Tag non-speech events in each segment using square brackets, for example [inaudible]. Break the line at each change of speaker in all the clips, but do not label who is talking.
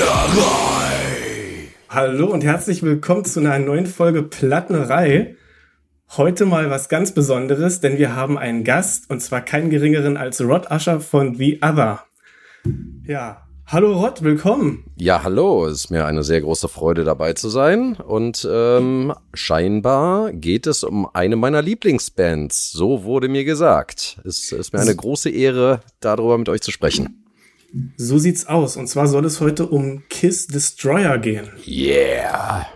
Plattenerei. Hallo und herzlich willkommen zu einer neuen Folge Plattenerei. Heute mal was ganz Besonderes, denn wir haben einen Gast und zwar keinen geringeren als Rod Usher von The Other. Ja, hallo Rod, willkommen.
Ja, hallo, es ist mir eine sehr große Freude dabei zu sein und ähm, scheinbar geht es um eine meiner Lieblingsbands. So wurde mir gesagt. Es ist mir eine große Ehre, darüber mit euch zu sprechen.
So sieht's aus. Und zwar soll es heute um Kiss Destroyer gehen.
Yeah.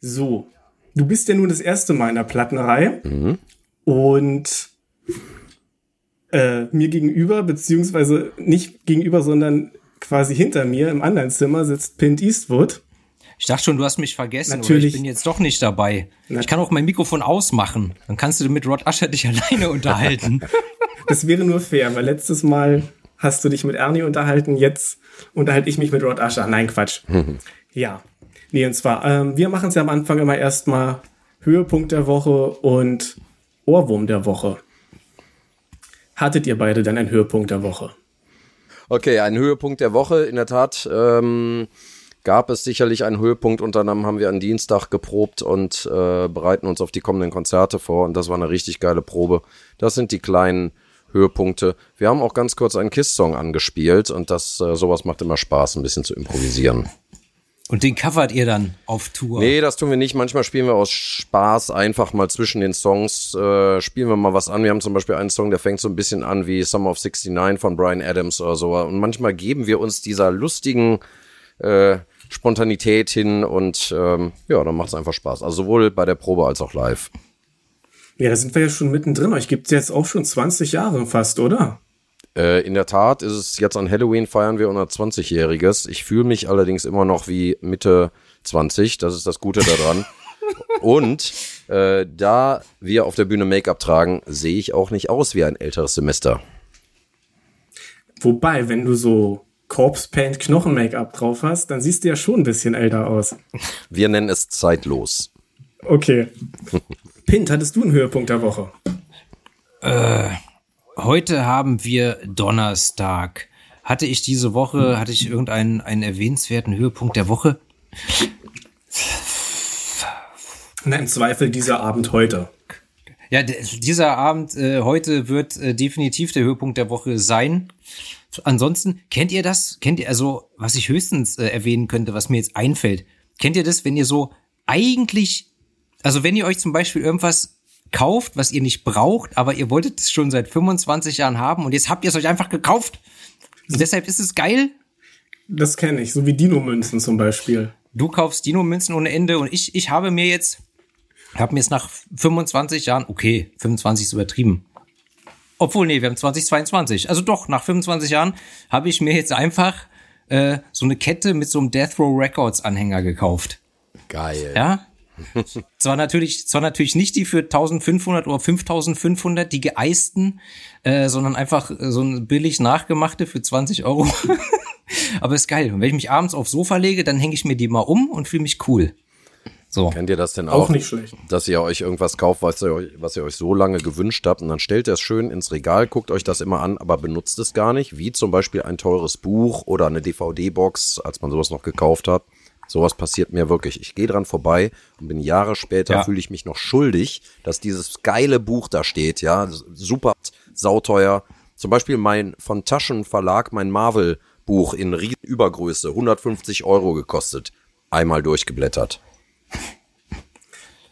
So, du bist ja nun das erste Mal in der Plattenreihe. Mhm. Und äh, mir gegenüber, beziehungsweise nicht gegenüber, sondern quasi hinter mir im anderen Zimmer sitzt Pint Eastwood.
Ich dachte schon, du hast mich vergessen. Natürlich. ich bin jetzt doch nicht dabei. Ich kann auch mein Mikrofon ausmachen. Dann kannst du mit Rod Usher dich [laughs] alleine unterhalten.
das wäre nur fair, weil letztes Mal hast du dich mit Ernie unterhalten, jetzt unterhalte ich mich mit Rod Usher. Nein, Quatsch. [laughs] ja. Nee, und zwar, ähm, wir machen es ja am Anfang immer erstmal Höhepunkt der Woche und Ohrwurm der Woche. Hattet ihr beide dann einen Höhepunkt der Woche?
Okay, ein Höhepunkt der Woche. In der Tat ähm, gab es sicherlich einen Höhepunkt. Unter anderem haben wir am Dienstag geprobt und äh, bereiten uns auf die kommenden Konzerte vor. Und das war eine richtig geile Probe. Das sind die kleinen Höhepunkte. Wir haben auch ganz kurz einen Kiss-Song angespielt und das äh, sowas macht immer Spaß, ein bisschen zu improvisieren.
Und den covert ihr dann auf Tour?
Nee, das tun wir nicht. Manchmal spielen wir aus Spaß einfach mal zwischen den Songs, äh, spielen wir mal was an. Wir haben zum Beispiel einen Song, der fängt so ein bisschen an wie Summer of 69 von Brian Adams oder so. Und manchmal geben wir uns dieser lustigen äh, Spontanität hin und ähm, ja, dann macht es einfach Spaß. Also sowohl bei der Probe als auch live.
Ja, da sind wir ja schon mittendrin. Euch gibt es jetzt auch schon 20 Jahre fast, oder?
Äh, in der Tat ist es jetzt an Halloween feiern wir unser 20-Jähriges. Ich fühle mich allerdings immer noch wie Mitte 20. Das ist das Gute daran. [laughs] Und äh, da wir auf der Bühne Make-up tragen, sehe ich auch nicht aus wie ein älteres Semester.
Wobei, wenn du so Corpse Paint Knochen Make-up drauf hast, dann siehst du ja schon ein bisschen älter aus.
Wir nennen es zeitlos.
Okay. [laughs] Pint, hattest du einen Höhepunkt der Woche?
Äh, heute haben wir Donnerstag. Hatte ich diese Woche, hatte ich irgendeinen einen erwähnenswerten Höhepunkt der Woche?
Na, im Zweifel dieser Abend heute.
Ja, dieser Abend äh, heute wird äh, definitiv der Höhepunkt der Woche sein. Ansonsten, kennt ihr das? Kennt ihr, also, was ich höchstens äh, erwähnen könnte, was mir jetzt einfällt? Kennt ihr das, wenn ihr so eigentlich also wenn ihr euch zum Beispiel irgendwas kauft, was ihr nicht braucht, aber ihr wolltet es schon seit 25 Jahren haben und jetzt habt ihr es euch einfach gekauft. Und deshalb ist es geil.
Das kenne ich, so wie Dino-Münzen zum Beispiel.
Du kaufst Dino-Münzen ohne Ende und ich, ich habe mir jetzt, habe mir jetzt nach 25 Jahren, okay, 25 ist übertrieben. Obwohl, nee, wir haben 2022. Also doch, nach 25 Jahren habe ich mir jetzt einfach äh, so eine Kette mit so einem Death Row Records Anhänger gekauft.
Geil.
Ja, zwar natürlich, zwar natürlich nicht die für 1500 oder 5500, die geeisten, äh, sondern einfach so ein billig nachgemachte für 20 Euro. [laughs] Aber ist geil. Und wenn ich mich abends aufs Sofa lege, dann hänge ich mir die mal um und fühle mich cool.
So. Kennt ihr das denn auch?
Auch nicht schlecht.
Dass ihr euch irgendwas kauft, was ihr, euch, was ihr euch so lange gewünscht habt und dann stellt ihr es schön ins Regal, guckt euch das immer an, aber benutzt es gar nicht, wie zum Beispiel ein teures Buch oder eine DVD-Box, als man sowas noch gekauft hat. Sowas passiert mir wirklich. Ich gehe dran vorbei und bin Jahre später ja. fühle ich mich noch schuldig, dass dieses geile Buch da steht, ja, super sauteuer. Zum Beispiel mein von Taschenverlag, mein Marvel Buch in Übergröße, 150 Euro gekostet. Einmal durchgeblättert.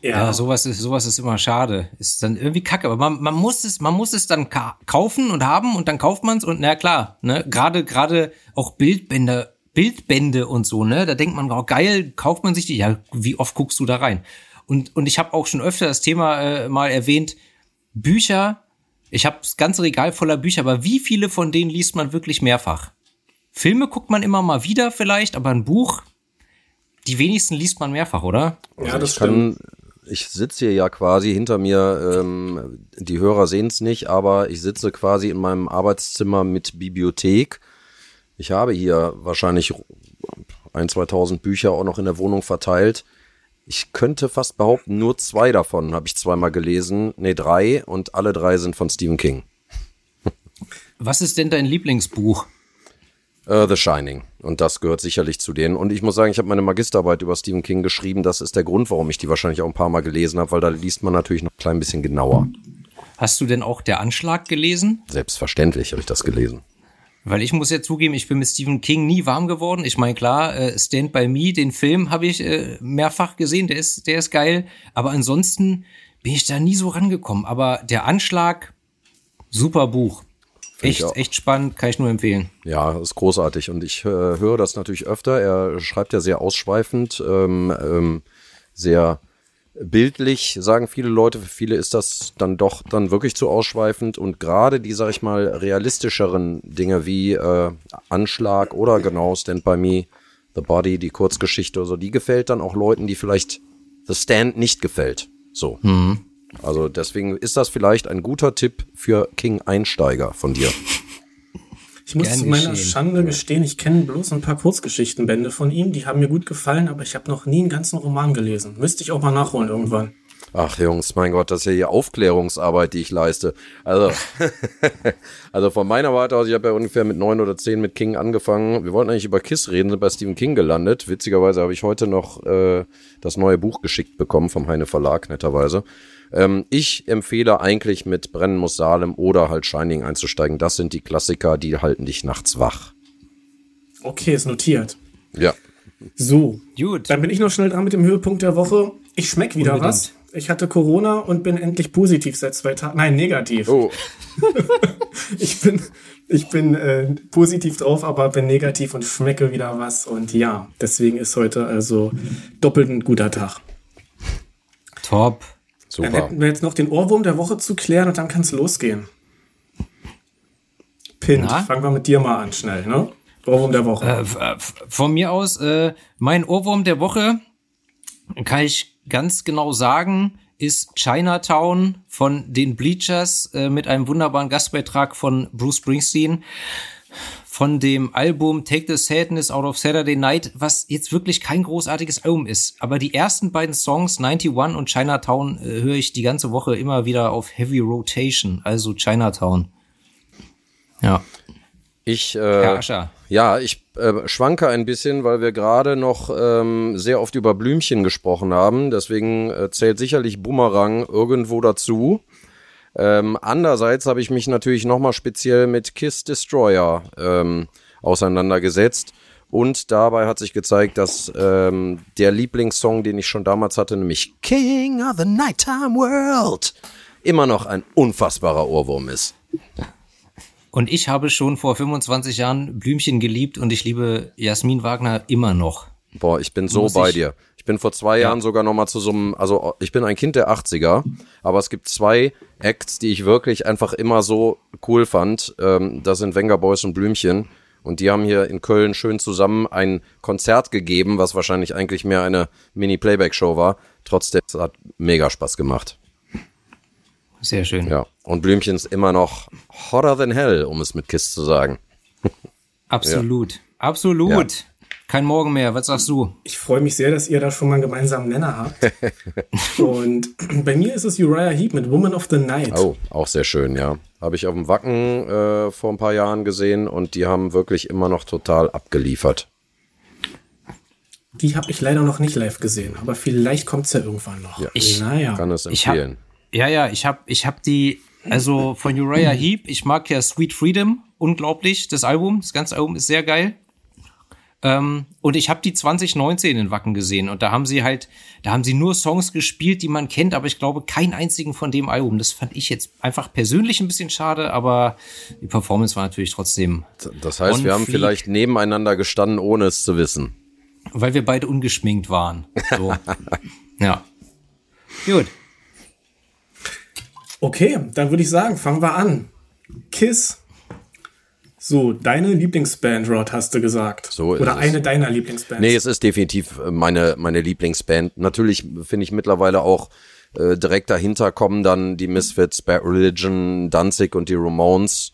Ja. ja, sowas ist, sowas ist immer schade. Ist dann irgendwie kacke. Aber man, man muss es, man muss es dann kaufen und haben und dann kauft man es und na klar, ne, gerade, gerade auch Bildbänder Bildbände und so, ne? Da denkt man, oh, geil, kauft man sich die. Ja, wie oft guckst du da rein? Und, und ich habe auch schon öfter das Thema äh, mal erwähnt, Bücher, ich habe das ganze Regal voller Bücher, aber wie viele von denen liest man wirklich mehrfach? Filme guckt man immer mal wieder vielleicht, aber ein Buch, die wenigsten liest man mehrfach, oder?
Ja, das stimmt. ich sitze hier ja quasi hinter mir, ähm, die Hörer sehen es nicht, aber ich sitze quasi in meinem Arbeitszimmer mit Bibliothek ich habe hier wahrscheinlich ein, 2000 Bücher auch noch in der Wohnung verteilt. Ich könnte fast behaupten, nur zwei davon habe ich zweimal gelesen. Nee, drei und alle drei sind von Stephen King.
Was ist denn dein Lieblingsbuch?
Uh, The Shining. Und das gehört sicherlich zu denen. Und ich muss sagen, ich habe meine Magisterarbeit über Stephen King geschrieben. Das ist der Grund, warum ich die wahrscheinlich auch ein paar Mal gelesen habe, weil da liest man natürlich noch ein klein bisschen genauer.
Hast du denn auch der Anschlag gelesen?
Selbstverständlich habe ich das gelesen.
Weil ich muss ja zugeben, ich bin mit Stephen King nie warm geworden. Ich meine, klar, äh, Stand By Me, den Film habe ich äh, mehrfach gesehen, der ist, der ist geil. Aber ansonsten bin ich da nie so rangekommen. Aber der Anschlag, super Buch. Echt, echt spannend, kann ich nur empfehlen.
Ja, ist großartig. Und ich äh, höre das natürlich öfter. Er schreibt ja sehr ausschweifend, ähm, ähm, sehr bildlich, sagen viele Leute. Für viele ist das dann doch dann wirklich zu ausschweifend. Und gerade die, sag ich mal, realistischeren Dinge wie äh, Anschlag oder genau Stand By Me, The Body, die Kurzgeschichte oder so, die gefällt dann auch Leuten, die vielleicht The Stand nicht gefällt. So. Mhm. Also deswegen ist das vielleicht ein guter Tipp für King-Einsteiger von dir. [laughs]
Ich muss zu meiner Schande gestehen, ich kenne bloß ein paar Kurzgeschichtenbände von ihm, die haben mir gut gefallen, aber ich habe noch nie einen ganzen Roman gelesen. Müsste ich auch mal nachholen irgendwann.
Ach Jungs, mein Gott, das ist ja hier Aufklärungsarbeit, die ich leiste. Also, [laughs] also von meiner Warte aus, ich habe ja ungefähr mit neun oder zehn mit King angefangen. Wir wollten eigentlich über Kiss reden, sind bei Stephen King gelandet. Witzigerweise habe ich heute noch äh, das neue Buch geschickt bekommen vom Heine Verlag, netterweise. Ähm, ich empfehle eigentlich mit Brennen muss Salem oder halt Shining einzusteigen. Das sind die Klassiker, die halten dich nachts wach.
Okay, ist notiert.
Ja.
So. Gut. Dann bin ich noch schnell dran mit dem Höhepunkt der Woche. Ich schmeck wieder Unbedingt. was. Ich hatte Corona und bin endlich positiv seit zwei Tagen. Nein, negativ.
Oh. [laughs]
ich bin, ich bin äh, positiv drauf, aber bin negativ und schmecke wieder was. Und ja, deswegen ist heute also doppelt ein guter Tag.
Top.
Super. Dann hätten wir jetzt noch den Ohrwurm der Woche zu klären und dann kann es losgehen. Pint, Na? fangen wir mit dir mal an, schnell, ne? Ohrwurm der Woche.
Äh, von mir aus, äh, mein Ohrwurm der Woche kann ich ganz genau sagen, ist Chinatown von den Bleachers äh, mit einem wunderbaren Gastbeitrag von Bruce Springsteen von dem Album Take the Sadness Out of Saturday Night, was jetzt wirklich kein großartiges Album ist. Aber die ersten beiden Songs, 91 und Chinatown, äh, höre ich die ganze Woche immer wieder auf Heavy Rotation, also Chinatown. Ja.
Ich, äh, ja, ich äh, schwanke ein bisschen, weil wir gerade noch ähm, sehr oft über Blümchen gesprochen haben. Deswegen äh, zählt sicherlich Bumerang irgendwo dazu. Ähm, andererseits habe ich mich natürlich nochmal speziell mit Kiss Destroyer ähm, auseinandergesetzt. Und dabei hat sich gezeigt, dass ähm, der Lieblingssong, den ich schon damals hatte, nämlich King of the Nighttime World, immer noch ein unfassbarer Ohrwurm ist.
Und ich habe schon vor 25 Jahren Blümchen geliebt und ich liebe Jasmin Wagner immer noch.
Boah, ich bin so Muss bei dir. Ich bin vor zwei ja. Jahren sogar noch mal zu so einem, also ich bin ein Kind der 80er, aber es gibt zwei Acts, die ich wirklich einfach immer so cool fand. Ähm, das sind Wenger Boys und Blümchen. Und die haben hier in Köln schön zusammen ein Konzert gegeben, was wahrscheinlich eigentlich mehr eine Mini-Playback-Show war. Trotzdem, es hat mega Spaß gemacht.
Sehr schön.
Ja. Und Blümchen ist immer noch hotter than hell, um es mit Kiss zu sagen. [laughs]
Absolut. Ja. Absolut. Ja. Kein Morgen mehr. Was sagst du?
Ich freue mich sehr, dass ihr da schon mal einen gemeinsamen Nenner habt. [laughs] und [clears throat] bei mir ist es Uriah Heep mit Woman of the Night.
Oh, auch sehr schön, ja. Habe ich auf dem Wacken äh, vor ein paar Jahren gesehen und die haben wirklich immer noch total abgeliefert.
Die habe ich leider noch nicht live gesehen, aber vielleicht kommt es ja irgendwann noch.
Ja, ich naja. kann es empfehlen.
Hab, ja, ja, ich habe ich hab die, also von Uriah Heep, ich mag ja Sweet Freedom unglaublich, das Album, das ganze Album ist sehr geil. Ähm, und ich habe die 2019 in Wacken gesehen und da haben sie halt, da haben sie nur Songs gespielt, die man kennt, aber ich glaube keinen einzigen von dem Album. Das fand ich jetzt einfach persönlich ein bisschen schade, aber die Performance war natürlich trotzdem.
Das heißt, wir haben fleek, vielleicht nebeneinander gestanden, ohne es zu wissen.
Weil wir beide ungeschminkt waren. So. [laughs] ja. Gut.
Okay, dann würde ich sagen, fangen wir an. Kiss so, deine Lieblingsband, Rod, hast du gesagt.
So ist
Oder eine es. deiner Lieblingsbands.
Nee, es ist definitiv äh, meine, meine Lieblingsband. Natürlich finde ich mittlerweile auch äh, direkt dahinter kommen dann die Misfits, Bad Religion, Danzig und die Ramones.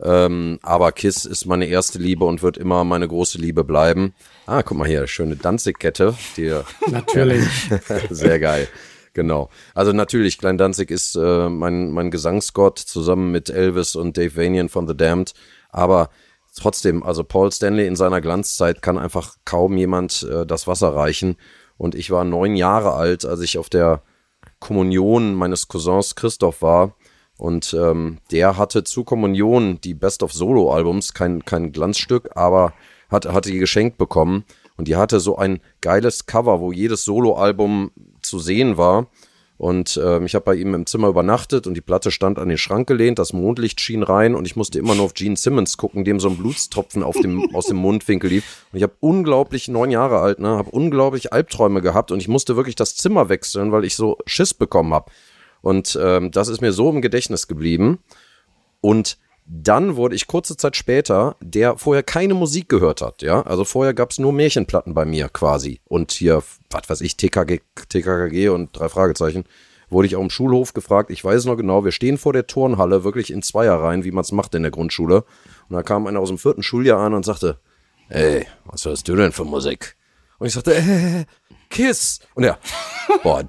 Ähm, aber Kiss ist meine erste Liebe und wird immer meine große Liebe bleiben. Ah, guck mal hier, schöne Danzig-Kette. [laughs]
Natürlich. [laughs]
Sehr geil. Genau. Also natürlich, Klein Danzig ist äh, mein, mein Gesangsgott zusammen mit Elvis und Dave Vanian von The Damned. Aber trotzdem, also Paul Stanley in seiner Glanzzeit kann einfach kaum jemand äh, das Wasser reichen. Und ich war neun Jahre alt, als ich auf der Kommunion meines Cousins Christoph war. Und ähm, der hatte zu Kommunion die Best of Solo-Albums, kein, kein Glanzstück, aber hat, hatte die geschenkt bekommen. Und die hatte so ein geiles Cover, wo jedes Solo-Album zu sehen war. Und ähm, ich habe bei ihm im Zimmer übernachtet und die Platte stand an den Schrank gelehnt, das Mondlicht schien rein und ich musste immer nur auf Gene Simmons gucken, dem so ein Blutstropfen auf dem, aus dem Mundwinkel lief. Und ich habe unglaublich, neun Jahre alt, ne, habe unglaublich Albträume gehabt und ich musste wirklich das Zimmer wechseln, weil ich so Schiss bekommen habe. Und ähm, das ist mir so im Gedächtnis geblieben. Und dann wurde ich kurze Zeit später, der vorher keine Musik gehört hat, ja, also vorher gab's nur Märchenplatten bei mir quasi und hier, was weiß ich, TKG, TKKG und drei Fragezeichen, wurde ich auch im Schulhof gefragt, ich weiß noch genau, wir stehen vor der Turnhalle, wirklich in Zweierreihen, wie man's macht in der Grundschule und da kam einer aus dem vierten Schuljahr an und sagte, ey, was hörst du denn für Musik? Und ich sagte, äh, Kiss. Und er, [laughs] boah,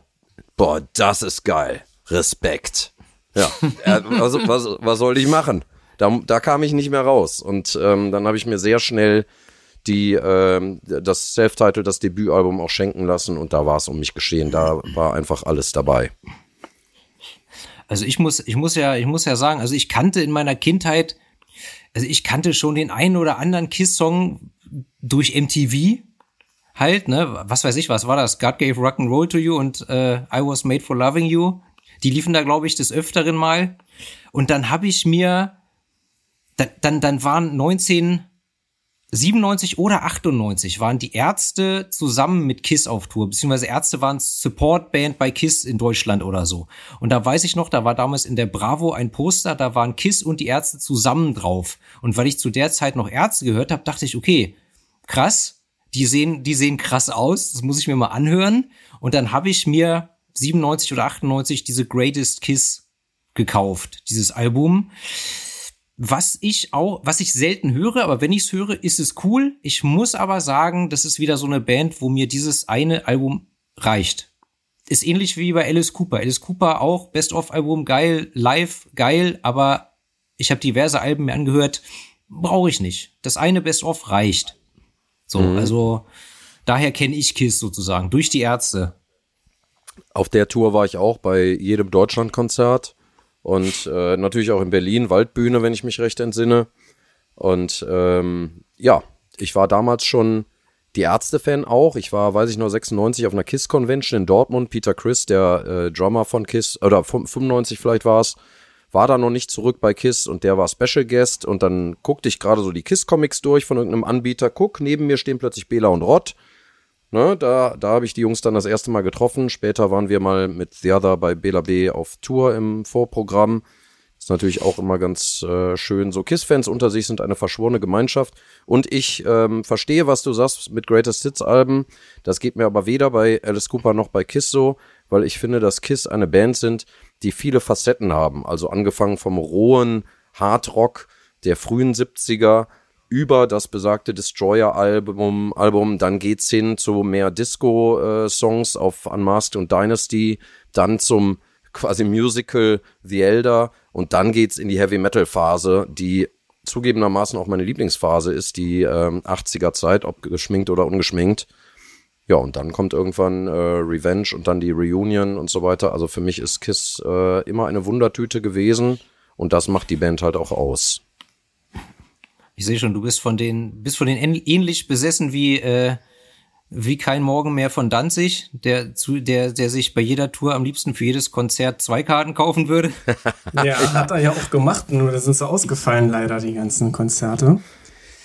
boah, das ist geil. Respekt. Ja, also, was, was soll ich machen? Da, da kam ich nicht mehr raus. Und ähm, dann habe ich mir sehr schnell die ähm, das Self-Title, das Debütalbum auch schenken lassen und da war es um mich geschehen. Da war einfach alles dabei.
Also ich muss, ich muss ja, ich muss ja sagen, also ich kannte in meiner Kindheit, also ich kannte schon den einen oder anderen Kiss-Song durch MTV halt, ne, was weiß ich, was war das? God gave rock and roll to you und äh, I was made for loving you. Die liefen da, glaube ich, des Öfteren mal. Und dann habe ich mir dann, dann, dann waren 1997 oder 98 waren die Ärzte zusammen mit Kiss auf Tour, beziehungsweise Ärzte waren Supportband bei Kiss in Deutschland oder so. Und da weiß ich noch, da war damals in der Bravo ein Poster, da waren Kiss und die Ärzte zusammen drauf. Und weil ich zu der Zeit noch Ärzte gehört habe, dachte ich, okay, krass, die sehen, die sehen krass aus, das muss ich mir mal anhören. Und dann habe ich mir 97 oder 98 diese Greatest Kiss gekauft, dieses Album. Was ich auch, was ich selten höre, aber wenn ich es höre, ist es cool. Ich muss aber sagen, das ist wieder so eine Band, wo mir dieses eine Album reicht. Ist ähnlich wie bei Alice Cooper. Alice Cooper auch Best-of-Album geil, live geil, aber ich habe diverse Alben mir angehört, brauche ich nicht. Das eine Best-of reicht. So, mhm. also daher kenne ich Kiss sozusagen durch die Ärzte.
Auf der Tour war ich auch bei jedem Deutschlandkonzert und äh, natürlich auch in Berlin, Waldbühne, wenn ich mich recht entsinne. Und ähm, ja, ich war damals schon die Ärzte-Fan auch. Ich war, weiß ich noch, 96 auf einer KISS-Convention in Dortmund. Peter Chris, der äh, Drummer von KISS, oder 95 vielleicht war es, war da noch nicht zurück bei KISS und der war Special Guest. Und dann guckte ich gerade so die KISS-Comics durch von irgendeinem Anbieter. Guck, neben mir stehen plötzlich Bela und Rott. Ne, da da habe ich die Jungs dann das erste Mal getroffen. Später waren wir mal mit The Other bei Bela B auf Tour im Vorprogramm. Ist natürlich auch immer ganz äh, schön. So Kiss-Fans unter sich sind eine verschworene Gemeinschaft. Und ich ähm, verstehe, was du sagst mit Greatest Hits-Alben. Das geht mir aber weder bei Alice Cooper noch bei Kiss so, weil ich finde, dass Kiss eine Band sind, die viele Facetten haben. Also angefangen vom rohen Hardrock der frühen 70er über das besagte Destroyer-Album, Album, dann geht's hin zu mehr Disco-Songs auf Unmasked und Dynasty, dann zum quasi Musical The Elder und dann geht's in die Heavy-Metal-Phase, die zugegebenermaßen auch meine Lieblingsphase ist, die ähm, 80er Zeit, ob geschminkt oder ungeschminkt. Ja, und dann kommt irgendwann äh, Revenge und dann die Reunion und so weiter. Also für mich ist Kiss äh, immer eine Wundertüte gewesen und das macht die Band halt auch aus.
Ich sehe schon, du bist von den, bist von den ähnlich besessen wie, äh, wie kein Morgen mehr von Danzig, der zu, der, der sich bei jeder Tour am liebsten für jedes Konzert zwei Karten kaufen würde. [laughs]
ja, hat er ja auch gemacht, nur das sind so ausgefallen leider, die ganzen Konzerte.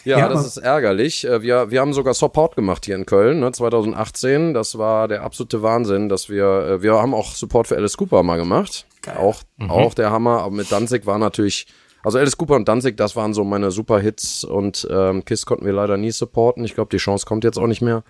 Ja, ja das ist ärgerlich. Äh, wir, wir haben sogar Support gemacht hier in Köln, ne, 2018. Das war der absolute Wahnsinn, dass wir, äh, wir haben auch Support für Alice Cooper mal gemacht. Geil. Auch, mhm. auch der Hammer. Aber mit Danzig war natürlich also Alice Cooper und Danzig, das waren so meine Super-Hits und ähm, Kiss konnten wir leider nie supporten. Ich glaube, die Chance kommt jetzt auch nicht mehr.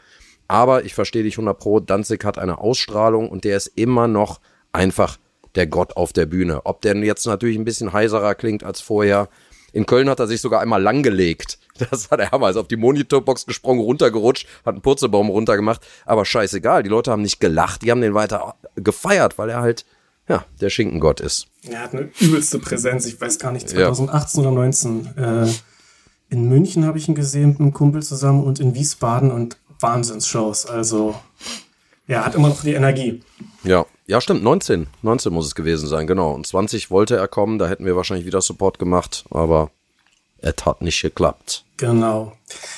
Aber ich verstehe dich 100 Pro, Danzig hat eine Ausstrahlung und der ist immer noch einfach der Gott auf der Bühne. Ob der jetzt natürlich ein bisschen heiserer klingt als vorher. In Köln hat er sich sogar einmal langgelegt. [laughs] Das der Hammer. Ist auf die Monitorbox gesprungen, runtergerutscht, hat einen Purzelbaum runtergemacht. Aber scheißegal, die Leute haben nicht gelacht, die haben den weiter gefeiert, weil er halt ja, der Schinkengott ist.
Er hat eine übelste Präsenz. Ich weiß gar nicht, 2018 ja. oder 19. Äh, In München habe ich ihn gesehen mit einem Kumpel zusammen und in Wiesbaden und Wahnsinnsshows. Also, ja, hat immer noch die Energie.
Ja, ja, stimmt, 19. 19 muss es gewesen sein, genau. Und 20 wollte er kommen, da hätten wir wahrscheinlich wieder Support gemacht, aber es hat nicht geklappt.
Genau.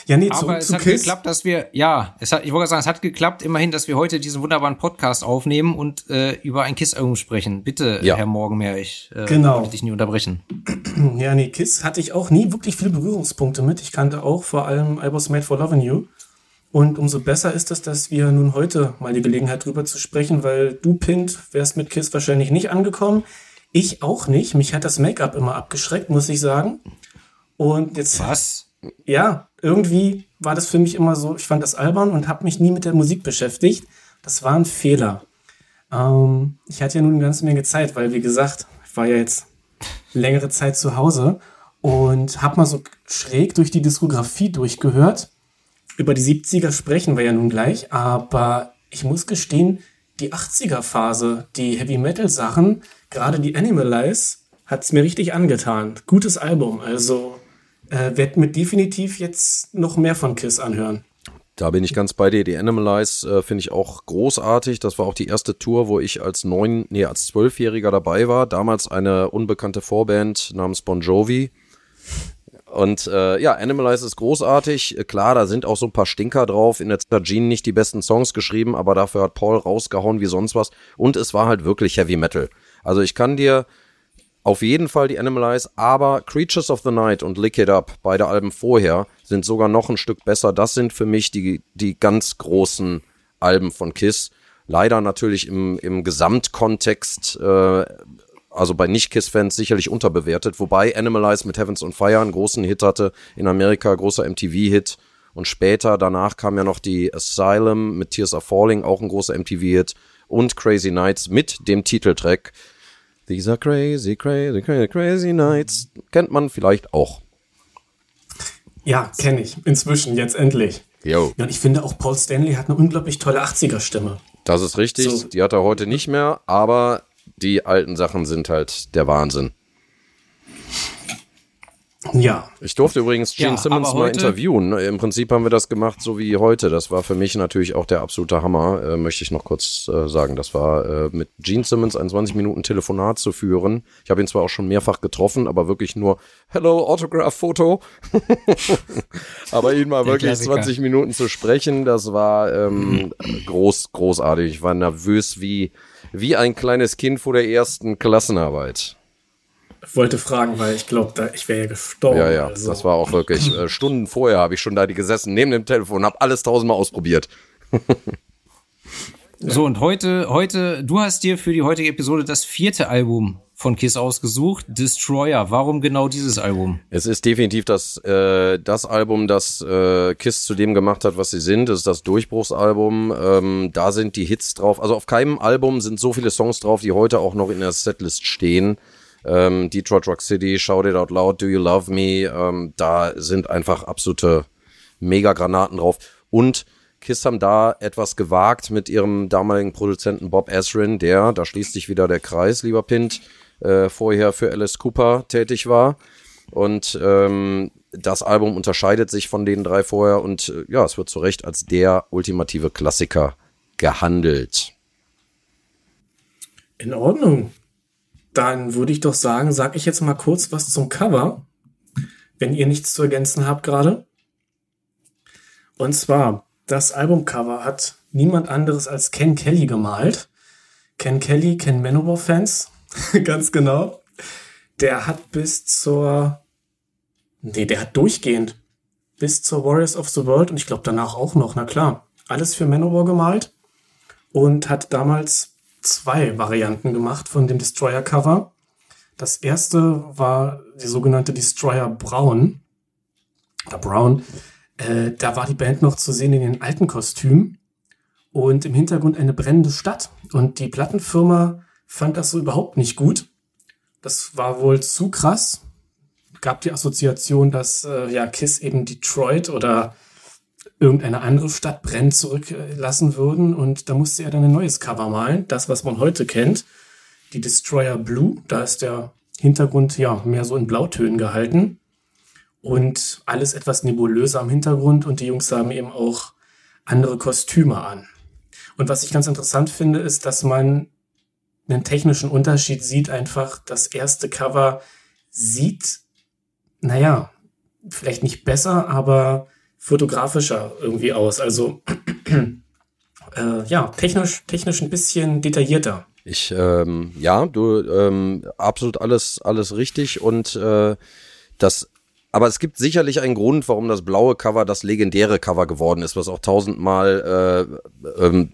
Ja, nee,
Aber es
zu
hat
Kiss.
geklappt, dass wir, ja, es hat, ich wollte sagen, es hat geklappt, immerhin, dass wir heute diesen wunderbaren Podcast aufnehmen und äh, über ein Kiss-Album sprechen. Bitte,
Ja.
Herr Morgenmeer, ich äh,
Genau.
wollte dich nie unterbrechen. [clears throat]
Ja, nee, Kiss hatte ich auch nie wirklich viele Berührungspunkte mit. Ich kannte auch vor allem I Was Made for Loving You. Und umso besser ist es, dass wir nun heute mal die Gelegenheit drüber zu sprechen, weil du, Pint, wärst mit Kiss wahrscheinlich nicht angekommen. Ich auch nicht. Mich hat das Make-up immer abgeschreckt, muss ich sagen. Und jetzt,
Was?
ja, irgendwie war das für mich immer so, ich fand das albern und habe mich nie mit der Musik beschäftigt. Das war ein Fehler. Ähm, ich hatte ja nun eine ganze Menge Zeit, weil, wie gesagt, ich war ja jetzt längere Zeit zu Hause und habe mal so schräg durch die Diskografie durchgehört. Über die 70er sprechen wir ja nun gleich, aber ich muss gestehen, die 80er-Phase, die Heavy-Metal-Sachen, gerade die Animalize, hat's mir richtig angetan. Gutes Album, also äh, werd mir definitiv jetzt noch mehr von Kiss anhören.
Da bin ich ganz bei dir. Die Animalize äh, finde ich auch großartig. Das war auch die erste Tour, wo ich als neun, nee, als zwölfjähriger dabei war. Damals eine unbekannte Vorband namens Bon Jovi. Und äh, ja, Animalize ist großartig. Klar, da sind auch so ein paar Stinker drauf. In der Gene nicht die besten Songs geschrieben, aber dafür hat Paul rausgehauen wie sonst was. Und es war halt wirklich Heavy Metal. Also ich kann dir auf jeden Fall die Animalize, aber Creatures of the Night und Lick It Up, beide Alben vorher, sind sogar noch ein Stück besser. Das sind für mich die, die ganz großen Alben von Kiss. Leider natürlich im, im Gesamtkontext, äh, also bei Nicht-Kiss-Fans sicherlich unterbewertet, wobei Animalize mit Heavens on Fire einen großen Hit hatte, in Amerika großer MTV-Hit. Und später, danach kam ja noch die Asylum mit Tears Are Falling, auch ein großer MTV-Hit. Und Crazy Nights mit dem Titeltrack These are crazy, crazy, crazy, crazy nights. Kennt man vielleicht auch.
Ja, kenne ich. Inzwischen, jetzt endlich.
Jo.
Ja, und ich finde auch Paul Stanley hat eine unglaublich tolle 80er-Stimme.
Das ist richtig.
So.
Die hat er heute nicht mehr, aber die alten Sachen sind halt der Wahnsinn.
Ja,
Ich durfte übrigens Gene
Ja,
Simmons mal interviewen. Im Prinzip haben wir das gemacht, so wie heute. Das war für mich natürlich auch der absolute Hammer, äh, möchte ich noch kurz äh, sagen. Das war äh, mit Gene Simmons ein 20 Minuten Telefonat zu führen. Ich habe ihn zwar auch schon mehrfach getroffen, aber wirklich nur Hello, Autograph-Foto. [laughs] aber ihn mal wirklich
Klassiker.
20 Minuten zu sprechen, das war ähm, groß, großartig. Ich war nervös wie, wie ein kleines Kind vor der ersten Klassenarbeit.
Ich wollte fragen, weil ich glaube, da ich wäre ja gestorben.
Ja, ja,
also.
das war auch wirklich äh, Stunden vorher habe ich schon da die gesessen neben dem Telefon, habe alles tausendmal ausprobiert. [laughs]
So, und heute, heute, du hast dir für die heutige Episode das vierte Album von Kiss ausgesucht, Destroyer. Warum genau dieses Album?
Es ist definitiv das äh, das Album, das äh, Kiss zu dem gemacht hat, was sie sind. Es ist das Durchbruchsalbum. Ähm, da sind die Hits drauf. Also auf keinem Album sind so viele Songs drauf, die heute auch noch in der Setlist stehen. Ähm, Detroit Rock City, Shout It Out Loud, Do You Love Me. Ähm, da sind einfach absolute Mega-Granaten drauf. Und Kiss haben da etwas gewagt mit ihrem damaligen Produzenten Bob Ezrin, der, da schließt sich wieder der Kreis, lieber Pint, äh, vorher für Alice Cooper tätig war. Und ähm, das Album unterscheidet sich von den drei vorher und äh, ja, es wird zu Recht als der ultimative Klassiker gehandelt.
In Ordnung. Dann würde ich doch sagen, sag ich jetzt mal kurz was zum Cover, wenn ihr nichts zu ergänzen habt gerade. Und zwar, das Albumcover hat niemand anderes als Ken Kelly gemalt. Ken Kelly, Ken Manowar-Fans, [laughs] ganz genau. Der hat bis zur, nee, der hat durchgehend bis zur Warriors of the World und ich glaube danach auch noch, na klar, alles für Manowar gemalt und hat damals zwei Varianten gemacht von dem Destroyer-Cover. Das erste war die sogenannte Destroyer Brown. Oder Brown. Äh, da war die Band noch zu sehen in den alten Kostümen und im Hintergrund eine brennende Stadt. Und die Plattenfirma fand das so überhaupt nicht gut. Das war wohl zu krass. Gab die Assoziation, dass äh, ja Kiss eben Detroit oder irgendeine andere Stadt brennen zurücklassen würden. Und da musste er dann ein neues Cover malen. Das, was man heute kennt. Die Destroyer Blue. Da ist der Hintergrund ja mehr so in Blautönen gehalten. und alles etwas nebulöser am Hintergrund und die Jungs haben eben auch andere Kostüme an. Und was ich ganz interessant finde, ist, dass man einen technischen Unterschied sieht einfach. Das erste Cover sieht, naja, vielleicht nicht besser, aber fotografischer irgendwie aus. Also äh, ja, technisch, technisch ein bisschen detaillierter.
Ich, ähm, ja, du, ähm, absolut alles, alles richtig und äh, das aber es gibt sicherlich einen Grund, warum das blaue Cover das legendäre Cover geworden ist, was auch tausendmal äh, ähm,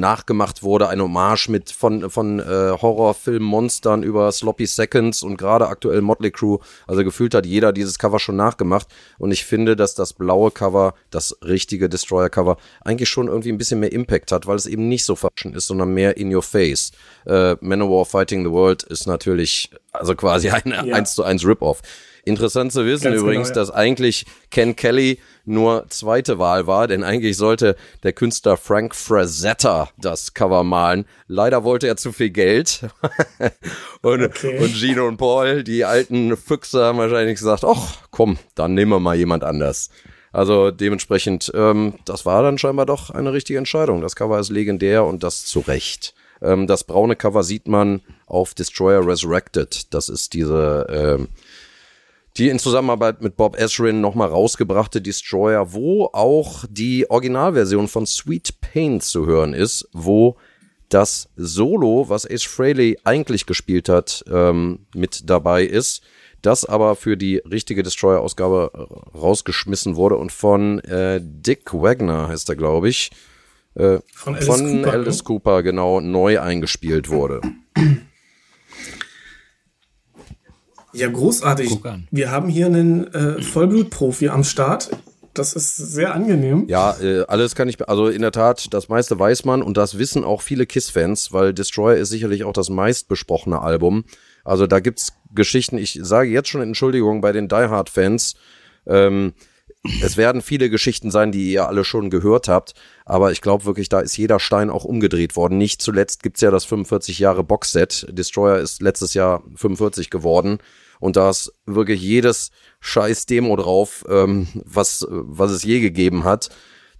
nachgemacht wurde, ein Hommage mit von von äh, Horrorfilm-Monstern über Sloppy Seconds und gerade aktuell Motley Crew. Also gefühlt hat jeder dieses Cover schon nachgemacht und ich finde, dass das blaue Cover, das richtige Destroyer-Cover, eigentlich schon irgendwie ein bisschen mehr Impact hat, weil es eben nicht so Fashion ist, sondern mehr in your face. Äh, Manowar Fighting the World ist natürlich also quasi ein ja. 1 zu 1 Rip-Off. Interessant zu wissen Ganz übrigens, genau, ja. dass eigentlich Ken Kelly nur zweite Wahl war, denn eigentlich sollte der Künstler Frank Frazetta das Cover malen. Leider wollte er zu viel Geld. [laughs] und, okay. und Gino und Paul, die alten Füchse, haben wahrscheinlich gesagt, ach komm, dann nehmen wir mal jemand anders. Also dementsprechend, ähm, das war dann scheinbar doch eine richtige Entscheidung. Das Cover ist legendär und das zu Recht. Ähm, das braune Cover sieht man auf Destroyer Resurrected. Das ist diese ähm, die in Zusammenarbeit mit Bob Ezrin nochmal rausgebrachte Destroyer, wo auch die Originalversion von Sweet Pain zu hören ist, wo das Solo, was Ace Frehley eigentlich gespielt hat, ähm, mit dabei ist, das aber für die richtige Destroyer-Ausgabe äh, rausgeschmissen wurde und von äh, Dick Wagner heißt er, glaube ich, äh, von Alice, von Cooper, Alice ne? Cooper genau neu eingespielt wurde. [clears throat]
Ja, großartig. Wir haben hier einen äh, Vollblutprofi am Start. Das ist sehr angenehm.
Ja, äh, alles kann ich, also in der Tat, das meiste weiß man und das wissen auch viele KISS-Fans, weil Destroyer ist sicherlich auch das meistbesprochene Album. Also da gibt's Geschichten, ich sage jetzt schon Entschuldigung bei den Die Hard-Fans, ähm, es werden viele Geschichten sein, die ihr alle schon gehört habt, aber ich glaube wirklich, da ist jeder Stein auch umgedreht worden. Nicht zuletzt gibt's ja das 45 Jahre Boxset. Destroyer ist letztes Jahr 45 geworden und da ist wirklich jedes scheiß Demo drauf, ähm, was, was es je gegeben hat.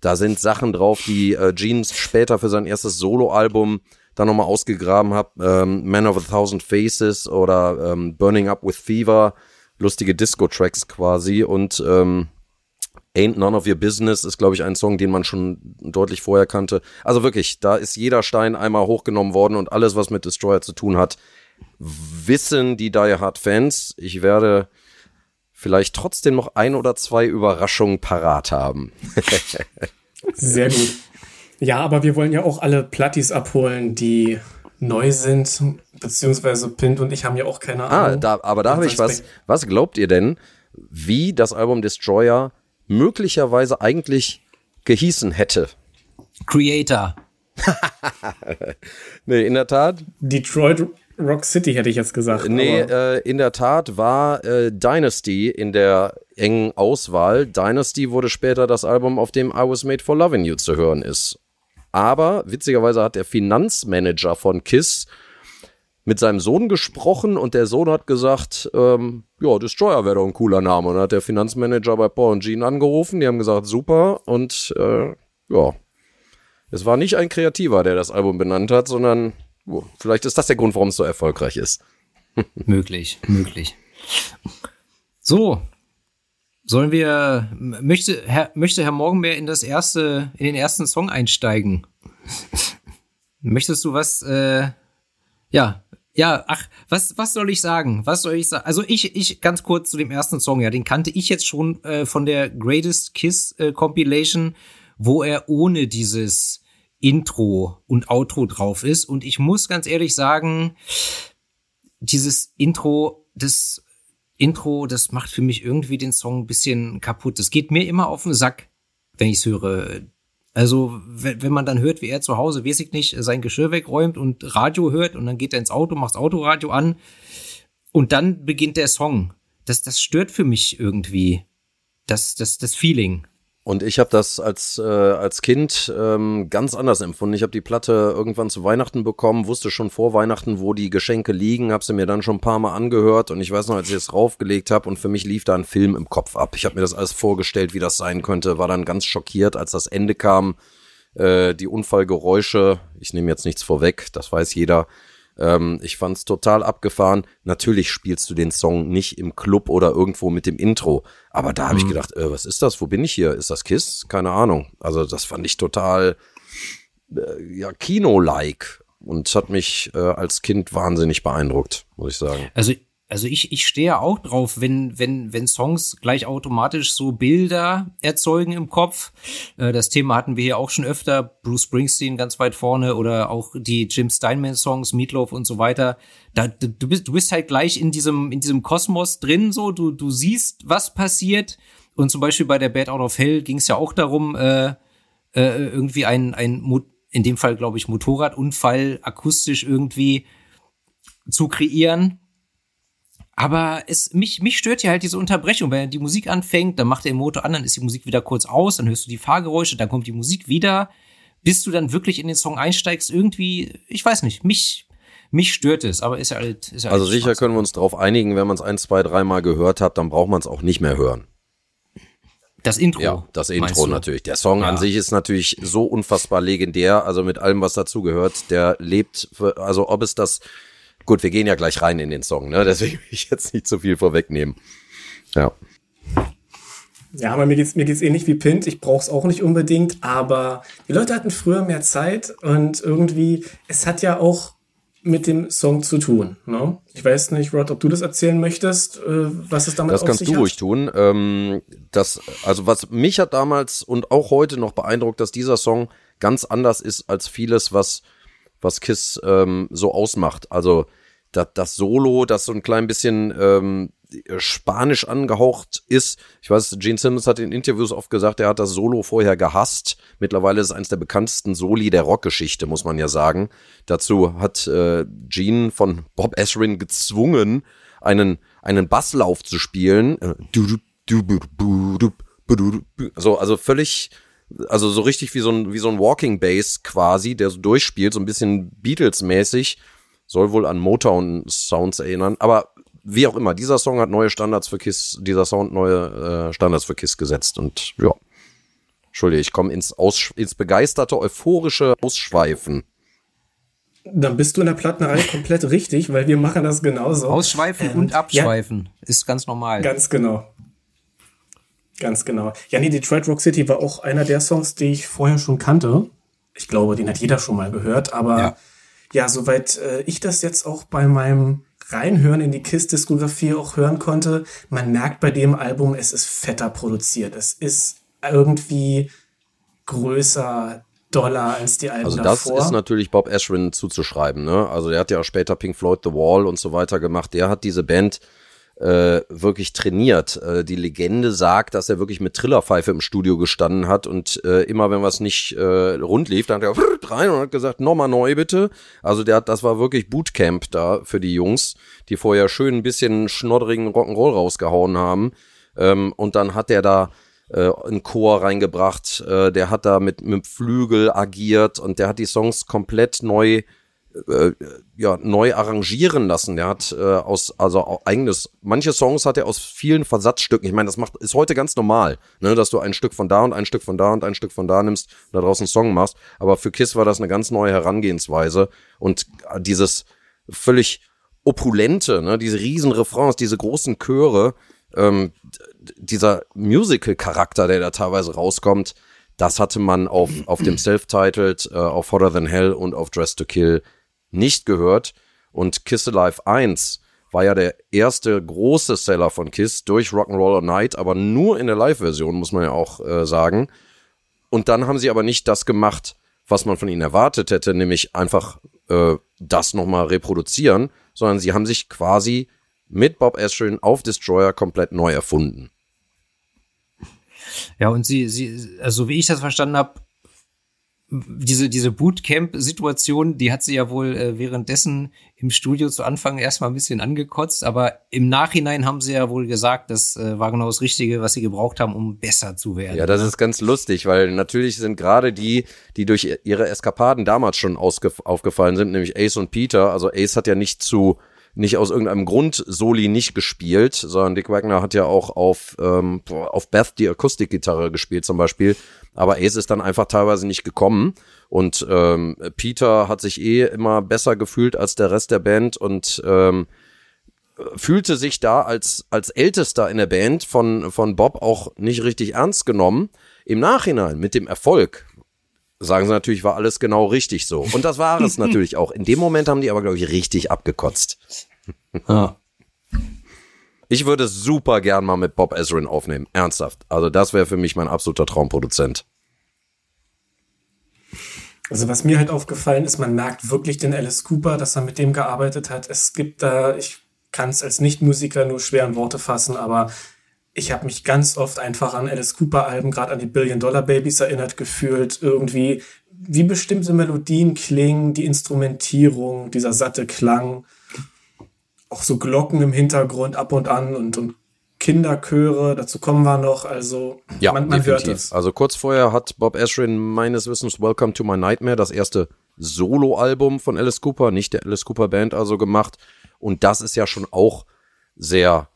Da sind Sachen drauf, die äh, Jeans später für sein erstes Soloalbum dann nochmal ausgegraben hat. Ähm, Man of a Thousand Faces oder ähm, Burning Up with Fever, lustige Disco-Tracks quasi und ähm, Ain't None of Your Business ist, glaube ich, ein Song, den man schon deutlich vorher kannte. Also wirklich, da ist jeder Stein einmal hochgenommen worden und alles, was mit Destroyer zu tun hat, wissen die Die Hard Fans. Ich werde vielleicht trotzdem noch ein oder zwei Überraschungen parat haben. [laughs]
Sehr gut. Ja, aber wir wollen ja auch alle Plattis abholen, die neu sind, beziehungsweise Pint und ich haben ja auch keine
ah, Ahnung. Ah, da, aber da habe ich was. Was glaubt ihr denn, wie das Album Destroyer möglicherweise eigentlich gehießen hätte?
Creator. [laughs]
nee, in der Tat.
Detroit Rock City hätte ich jetzt gesagt.
Nee, äh, in der Tat war äh, Dynasty in der engen Auswahl. Dynasty wurde später das Album, auf dem I Was Made for Loving You zu hören ist. Aber witzigerweise hat der Finanzmanager von Kiss mit seinem Sohn gesprochen und der Sohn hat gesagt, ähm, ja, Destroyer wäre doch ein cooler Name. Und dann hat der Finanzmanager bei Paul und Gene angerufen, die haben gesagt, super. Und äh, ja, es war nicht ein Kreativer, der das Album benannt hat, sondern Vielleicht ist das der Grund, warum es so erfolgreich ist. [laughs]
möglich, möglich. So, sollen wir, möchte Herr, möchte Herr Morgenmeer in das erste, in den ersten Song einsteigen? [laughs] Möchtest du was, äh, ja, ja, ach, was, was soll ich sagen? Was soll ich sagen? Also ich, ich, ganz kurz zu dem ersten Song, ja, den kannte ich jetzt schon äh, von der Greatest Kiss äh, Compilation, wo er ohne dieses, Intro und Outro drauf ist. Und ich muss ganz ehrlich sagen, dieses Intro, das Intro, das macht für mich irgendwie den Song ein bisschen kaputt. Das geht mir immer auf den Sack, wenn ich es höre. Also, wenn, man dann hört, wie er zu Hause, weiß ich nicht, sein Geschirr wegräumt und Radio hört und dann geht er ins Auto, macht das Autoradio an und dann beginnt der Song. Das, das stört für mich irgendwie. Das, das, das Feeling.
Und ich habe das als, äh, als Kind ähm, ganz anders empfunden. Ich habe die Platte irgendwann zu Weihnachten bekommen, wusste schon vor Weihnachten, wo die Geschenke liegen, habe sie mir dann schon ein paar Mal angehört und ich weiß noch, als ich es raufgelegt habe und für mich lief da ein Film im Kopf ab. Ich habe mir das alles vorgestellt, wie das sein könnte, war dann ganz schockiert, als das Ende kam. Äh, die Unfallgeräusche, ich nehme jetzt nichts vorweg, das weiß jeder, ähm, ich fand's total abgefahren. Natürlich spielst du den Song nicht im Club oder irgendwo mit dem Intro, aber da habe mhm. ich gedacht, äh, was ist das? Wo bin ich hier? Ist das Kiss? Keine Ahnung. Also das fand ich total äh, ja Kino-like und hat mich äh, als Kind wahnsinnig beeindruckt, muss ich sagen.
Also also ich, ich stehe auch drauf, wenn, wenn, wenn Songs gleich automatisch so Bilder erzeugen im Kopf. Äh, das Thema hatten wir hier auch schon öfter. Bruce Springsteen ganz weit vorne oder auch die Jim Steinman Songs, Meatloaf und so weiter. Da, du bist, du bist halt gleich in diesem, in diesem Kosmos drin, so. Du, du siehst, was passiert. Und zum Beispiel bei der Bad Out of Hell ging es ja auch darum, äh, äh, irgendwie ein, ein, in dem Fall glaube ich, Motorradunfall akustisch irgendwie zu kreieren aber es, mich, mich stört ja halt diese Unterbrechung. Wenn die Musik anfängt, dann macht der Motor an, dann ist die Musik wieder kurz aus, dann hörst du die Fahrgeräusche, dann kommt die Musik wieder. Bis du dann wirklich in den Song einsteigst, irgendwie, ich weiß nicht, mich, mich stört es, aber ist ja halt. Ist ja
also sicher Spaß. können wir uns darauf einigen, wenn man es ein, zwei, dreimal gehört hat, dann braucht man es auch nicht mehr hören.
Das Intro.
Ja, das Intro natürlich. Der Song ja. an sich ist natürlich so unfassbar legendär, also mit allem, was dazugehört. Der lebt, für, also ob es das Gut, wir gehen ja gleich rein in den Song, ne? [laughs] Deswegen will ich jetzt nicht zu viel vorwegnehmen. Ja.
Ja, aber mir geht's mir geht's ähnlich wie Pint. Ich brauch's auch nicht unbedingt, aber die Leute hatten früher mehr Zeit und irgendwie es hat ja auch mit dem Song zu tun. Ne? Ich weiß nicht, Rod, ob du das erzählen möchtest, äh, was es damit
das auf sich hat. Das kannst du ruhig tun. Ähm, das, also was mich hat damals und auch heute noch beeindruckt, dass dieser Song ganz anders ist als vieles, was was Kiss ähm, so ausmacht. Also das, das Solo, das so ein klein bisschen ähm, spanisch angehaucht ist. Ich weiß, Gene Simmons hat in Interviews oft gesagt, er hat das Solo vorher gehasst. Mittlerweile ist es eines der bekanntesten Soli der Rockgeschichte, muss man ja sagen. Dazu hat äh, Gene von Bob Ezrin gezwungen, einen, einen Basslauf zu spielen. So, also völlig also so richtig wie so ein, wie so ein Walking Bass quasi, der so durchspielt, so ein bisschen Beatles-mäßig. Soll wohl an Motown-Sounds erinnern. Aber wie auch immer, dieser Song hat neue Standards für Kiss, dieser Sound neue äh, Standards für Kiss gesetzt. Und ja, Entschuldige, ich komme ins, Aus, ins begeisterte, euphorische Ausschweifen.
Dann bist du in der Plattenerei [laughs] komplett richtig, weil wir machen das genauso.
Ausschweifen ähm, und abschweifen ja, ist ganz normal.
Ganz genau. Ganz genau. Ja, nee, Detroit Rock City war auch einer der Songs, die ich vorher schon kannte. Ich glaube, den hat jeder schon mal gehört, aber ja, ja soweit äh, ich das jetzt auch bei meinem Reinhören in die KISS-Diskografie auch hören konnte, man merkt bei dem Album, es ist fetter produziert. Es ist irgendwie größer, doller als die Alben
Also das davor. ist natürlich Bob Ashwin zuzuschreiben. Ne? Also der hat ja auch später Pink Floyd The Wall und so weiter gemacht. Der hat diese Band äh, wirklich trainiert. Äh, die Legende sagt, dass er wirklich mit Trillerpfeife im Studio gestanden hat und äh, immer wenn was nicht äh, rund lief, dann hat er [laughs] rein und hat gesagt, nochmal neu bitte. Also der hat, das war wirklich Bootcamp da für die Jungs, die vorher schön ein bisschen schnodderigen Rock'n'Roll rausgehauen haben. Ähm, und dann hat er da äh, einen Chor reingebracht, äh, der hat da mit, mit Flügel agiert und der hat die Songs komplett neu äh, ja, neu arrangieren lassen. Der hat äh, aus, also eigenes, manche Songs hat er aus vielen Versatzstücken. Ich meine, das macht, ist heute ganz normal, ne, dass du ein Stück von da und ein Stück von da und ein Stück von da nimmst und da draußen einen Song machst. Aber für Kiss war das eine ganz neue Herangehensweise und dieses völlig opulente, ne, diese riesen Refrains, diese großen Chöre, ähm, dieser Musical-Charakter, der da teilweise rauskommt, das hatte man auf, auf dem [clears throat] Self-Titled, äh, auf Hotter Than Hell und auf Dress to Kill nicht gehört. Und Kiss Alive 1 war ja der erste große Seller von Kiss durch Rock'n'Roll Night, aber nur in der Live-Version, muss man ja auch äh, sagen. Und dann haben sie aber nicht das gemacht, was man von ihnen erwartet hätte, nämlich einfach äh, das nochmal reproduzieren, sondern sie haben sich quasi mit Bob Ezrin auf Destroyer komplett neu erfunden.
Ja, und sie, sie, also wie ich das verstanden habe, diese, diese Bootcamp-Situation, die hat sie ja wohl äh, währenddessen im Studio zu Anfang erstmal ein bisschen angekotzt, aber im Nachhinein haben sie ja wohl gesagt, das äh, war genau das Richtige, was sie gebraucht haben, um besser zu werden.
Ja, das ist ganz lustig, weil natürlich sind gerade die, die durch ihre Eskapaden damals schon aufgefallen sind, nämlich Ace und Peter. Also Ace hat ja nicht zu nicht aus irgendeinem Grund Soli nicht gespielt, sondern Dick Wagner hat ja auch auf, ähm, auf Beth die Akustikgitarre gespielt zum Beispiel. Aber Ace ist dann einfach teilweise nicht gekommen. Und ähm, Peter hat sich eh immer besser gefühlt als der Rest der Band und ähm, fühlte sich da als, als Ältester in der Band von, von Bob auch nicht richtig ernst genommen. Im Nachhinein mit dem Erfolg sagen sie natürlich, war alles genau richtig so. Und das war es [laughs] natürlich auch. In dem Moment haben die aber, glaube ich, richtig abgekotzt. Ja. Ich würde super gern mal mit Bob Ezrin aufnehmen. Ernsthaft. Also das wäre für mich mein absoluter Traumproduzent.
Also was mir halt aufgefallen ist, man merkt wirklich den Alice Cooper, dass er mit dem gearbeitet hat. Es gibt da, ich kann es als Nichtmusiker nur schwer in Worte fassen, aber ich habe mich ganz oft einfach an Alice Cooper Alben, gerade an die Billion Dollar Babies erinnert gefühlt, irgendwie wie bestimmte Melodien klingen, die Instrumentierung, dieser satte Klang, auch so Glocken im Hintergrund ab und an und, und Kinderchöre, dazu kommen wir noch, also
ja, man, man definitiv. hört es. Also kurz vorher hat Bob Ezrin meines Wissens Welcome to My Nightmare, das erste Solo-Album von Alice Cooper, nicht der Alice Cooper Band also gemacht und das ist ja schon auch sehr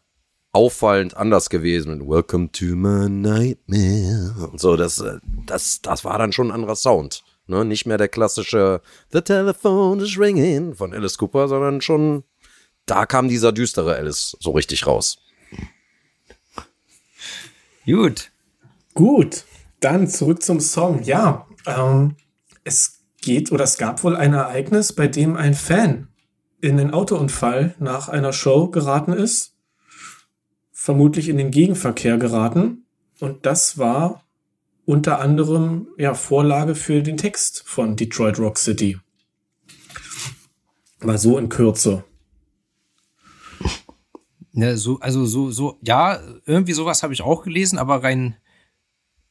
auffallend anders gewesen. Welcome to my nightmare. Und so, das, äh, das, das war dann schon ein anderer Sound. Ne? Nicht mehr der klassische The telephone is ringing von Alice Cooper, sondern schon, da kam dieser düstere Alice so richtig raus.
Gut. Gut. Dann zurück zum Song. Ja, ähm, es geht oder es gab wohl ein Ereignis, bei dem ein Fan in den Autounfall nach einer Show geraten ist vermutlich in den Gegenverkehr geraten. Und das war unter anderem ja Vorlage für den Text von Detroit Rock City. Mal so in Kürze.
Ja, so, also so, so, ja, irgendwie sowas habe ich auch gelesen, aber rein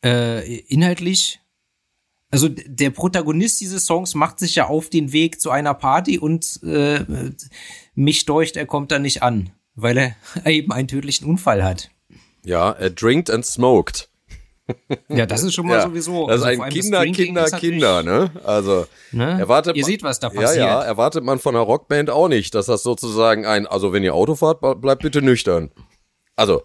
äh, inhaltlich. Also der Protagonist dieses Songs macht sich ja auf den Weg zu einer Party und äh, mich deucht, er kommt da nicht an weil er [laughs] eben einen tödlichen Unfall hat.
Ja, er drinkt and smoked.
Ja, das ist schon mal ja, sowieso.
Das ist also ein Kinder, Kinder, Kinder, ne? Also,
ne? erwartet Ihr seht, was da passiert.
Ja, ja, erwartet man von einer Rockband auch nicht, dass das sozusagen ein, also wenn ihr Auto fahrt, bleibt bitte nüchtern. Also.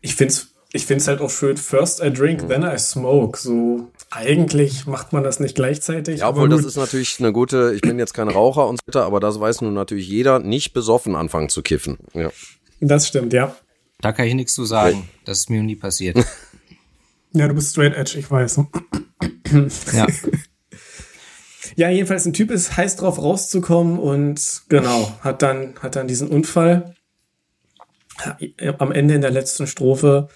Ich find's, ich find's halt auch schön, first I drink, mhm. then I smoke. So, eigentlich macht man das nicht gleichzeitig.
Ja, obwohl das ist natürlich eine gute, ich bin jetzt kein Raucher und so weiter, aber das weiß nun natürlich jeder, nicht besoffen anfangen zu kiffen. Ja.
Das stimmt, ja.
Da kann ich nichts zu sagen. Das ist mir nie passiert. [laughs]
ja, du bist straight edge, ich weiß. [clears throat]
ja. [laughs]
Ja, jedenfalls ein Typ ist heiß drauf rauszukommen und genau, hat dann, hat dann diesen Unfall. Am Ende in der letzten Strophe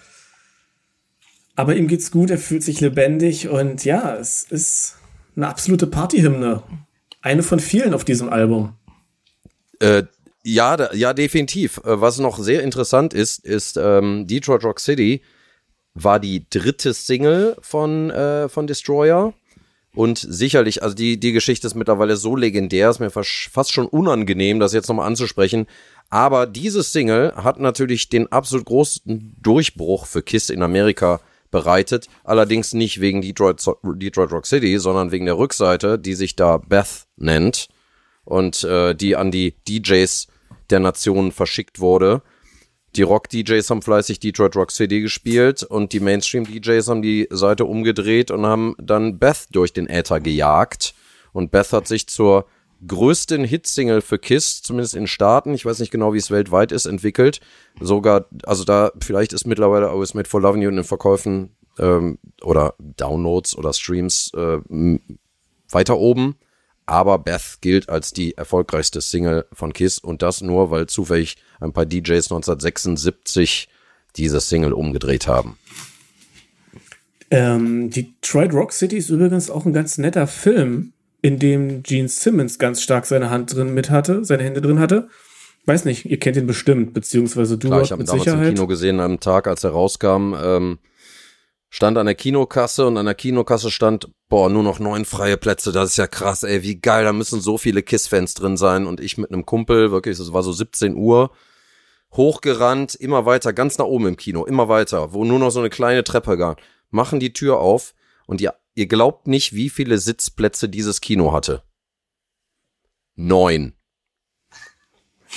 aber ihm geht's gut, er fühlt sich lebendig und ja, es ist eine absolute Partyhymne. Eine von vielen auf diesem Album.
Äh, ja, da, ja, definitiv. Äh, was noch sehr interessant ist, ist ähm, Detroit Rock City war die dritte Single von, äh, von Destroyer. Und sicherlich, also die, die Geschichte ist mittlerweile so legendär, ist mir fast schon unangenehm, das jetzt nochmal anzusprechen. Aber diese Single hat natürlich den absolut großen Durchbruch für Kiss in Amerika bereitet. Allerdings nicht wegen Detroit, Detroit Rock City, sondern wegen der Rückseite, die sich da Beth nennt und äh, die an die DJs der Nation verschickt wurde. Die Rock-DJs haben fleißig Detroit Rock City gespielt und die Mainstream-DJs haben die Seite umgedreht und haben dann Beth durch den Äther gejagt. Und Beth hat sich zur größten Hitsingle für Kiss, zumindest in Staaten, ich weiß nicht genau, wie es weltweit ist, entwickelt. Sogar, also da, vielleicht ist mittlerweile Always Made for Loving You in den Verkäufen ähm, oder Downloads oder Streams äh, weiter oben. Aber Beth gilt als die erfolgreichste Single von Kiss und das nur, weil zufällig ein paar DJs 1976 diese Single umgedreht haben.
Ähm, Detroit Rock City ist übrigens auch ein ganz netter Film in dem Gene Simmons ganz stark seine Hand drin mit hatte, seine Hände drin hatte. Weiß nicht, ihr kennt ihn bestimmt, beziehungsweise du
Klar, ich habe ihn damals Sicherheit. im Kino gesehen am Tag, als er rauskam. Ähm, stand an der Kinokasse und an der Kinokasse stand, boah, nur noch neun freie Plätze, das ist ja krass, ey, wie geil, da müssen so viele KISS-Fans drin sein und ich mit einem Kumpel, wirklich, es war so 17 Uhr, hochgerannt, immer weiter, ganz nach oben im Kino, immer weiter, wo nur noch so eine kleine Treppe gab, machen die Tür auf und ihr, ihr glaubt nicht, wie viele Sitzplätze dieses Kino hatte. Neun.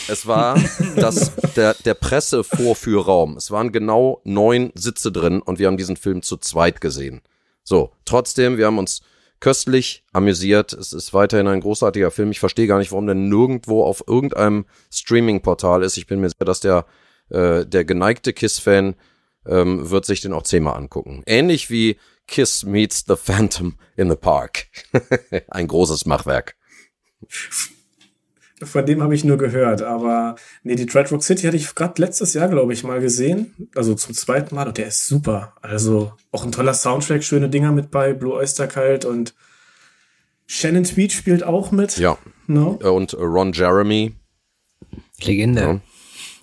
Es war das, der, der Pressevorführraum. Es waren genau neun Sitze drin und wir haben diesen Film zu zweit gesehen. So, trotzdem, wir haben uns köstlich amüsiert. Es ist weiterhin ein großartiger Film. Ich verstehe gar nicht, warum der nirgendwo auf irgendeinem Streaming-Portal ist. Ich bin mir sicher, dass der, äh, der geneigte Kiss-Fan ähm, wird sich den auch zehnmal angucken. Ähnlich wie Kiss meets the Phantom in the Park. [laughs] ein großes Machwerk.
Von dem habe ich nur gehört, aber nee, die Detroit Rock City hatte ich gerade letztes Jahr, glaube ich, mal gesehen. Also zum zweiten Mal und der ist super. Also auch ein toller Soundtrack, schöne Dinger mit bei, Blue Oyster Cult und Shannon Tweed spielt auch mit.
Ja. No? Und Ron Jeremy.
Legende. Ja.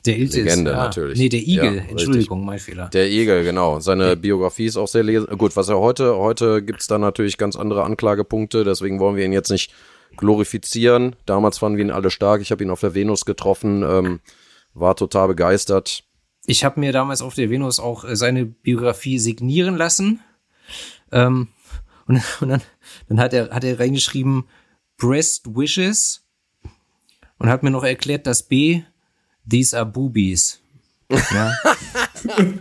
Der
Iltis. Legende, ah, natürlich.
Nee, der Igel. Ja, Entschuldigung, mein Fehler.
Der Igel, genau. Seine okay. Biografie ist auch sehr lesen. Gut, was er heute, heute gibt's da natürlich ganz andere Anklagepunkte, deswegen wollen wir ihn jetzt nicht glorifizieren. Damals fanden wir ihn alle stark. Ich habe ihn auf der Venus getroffen, ähm, war total begeistert.
Ich habe mir damals auf der Venus auch äh, seine Biografie signieren lassen. Ähm, [laughs] und, und dann, dann hat er, hat er reingeschrieben, Breast Wishes und hat mir noch erklärt, dass B, these are boobies. Ja.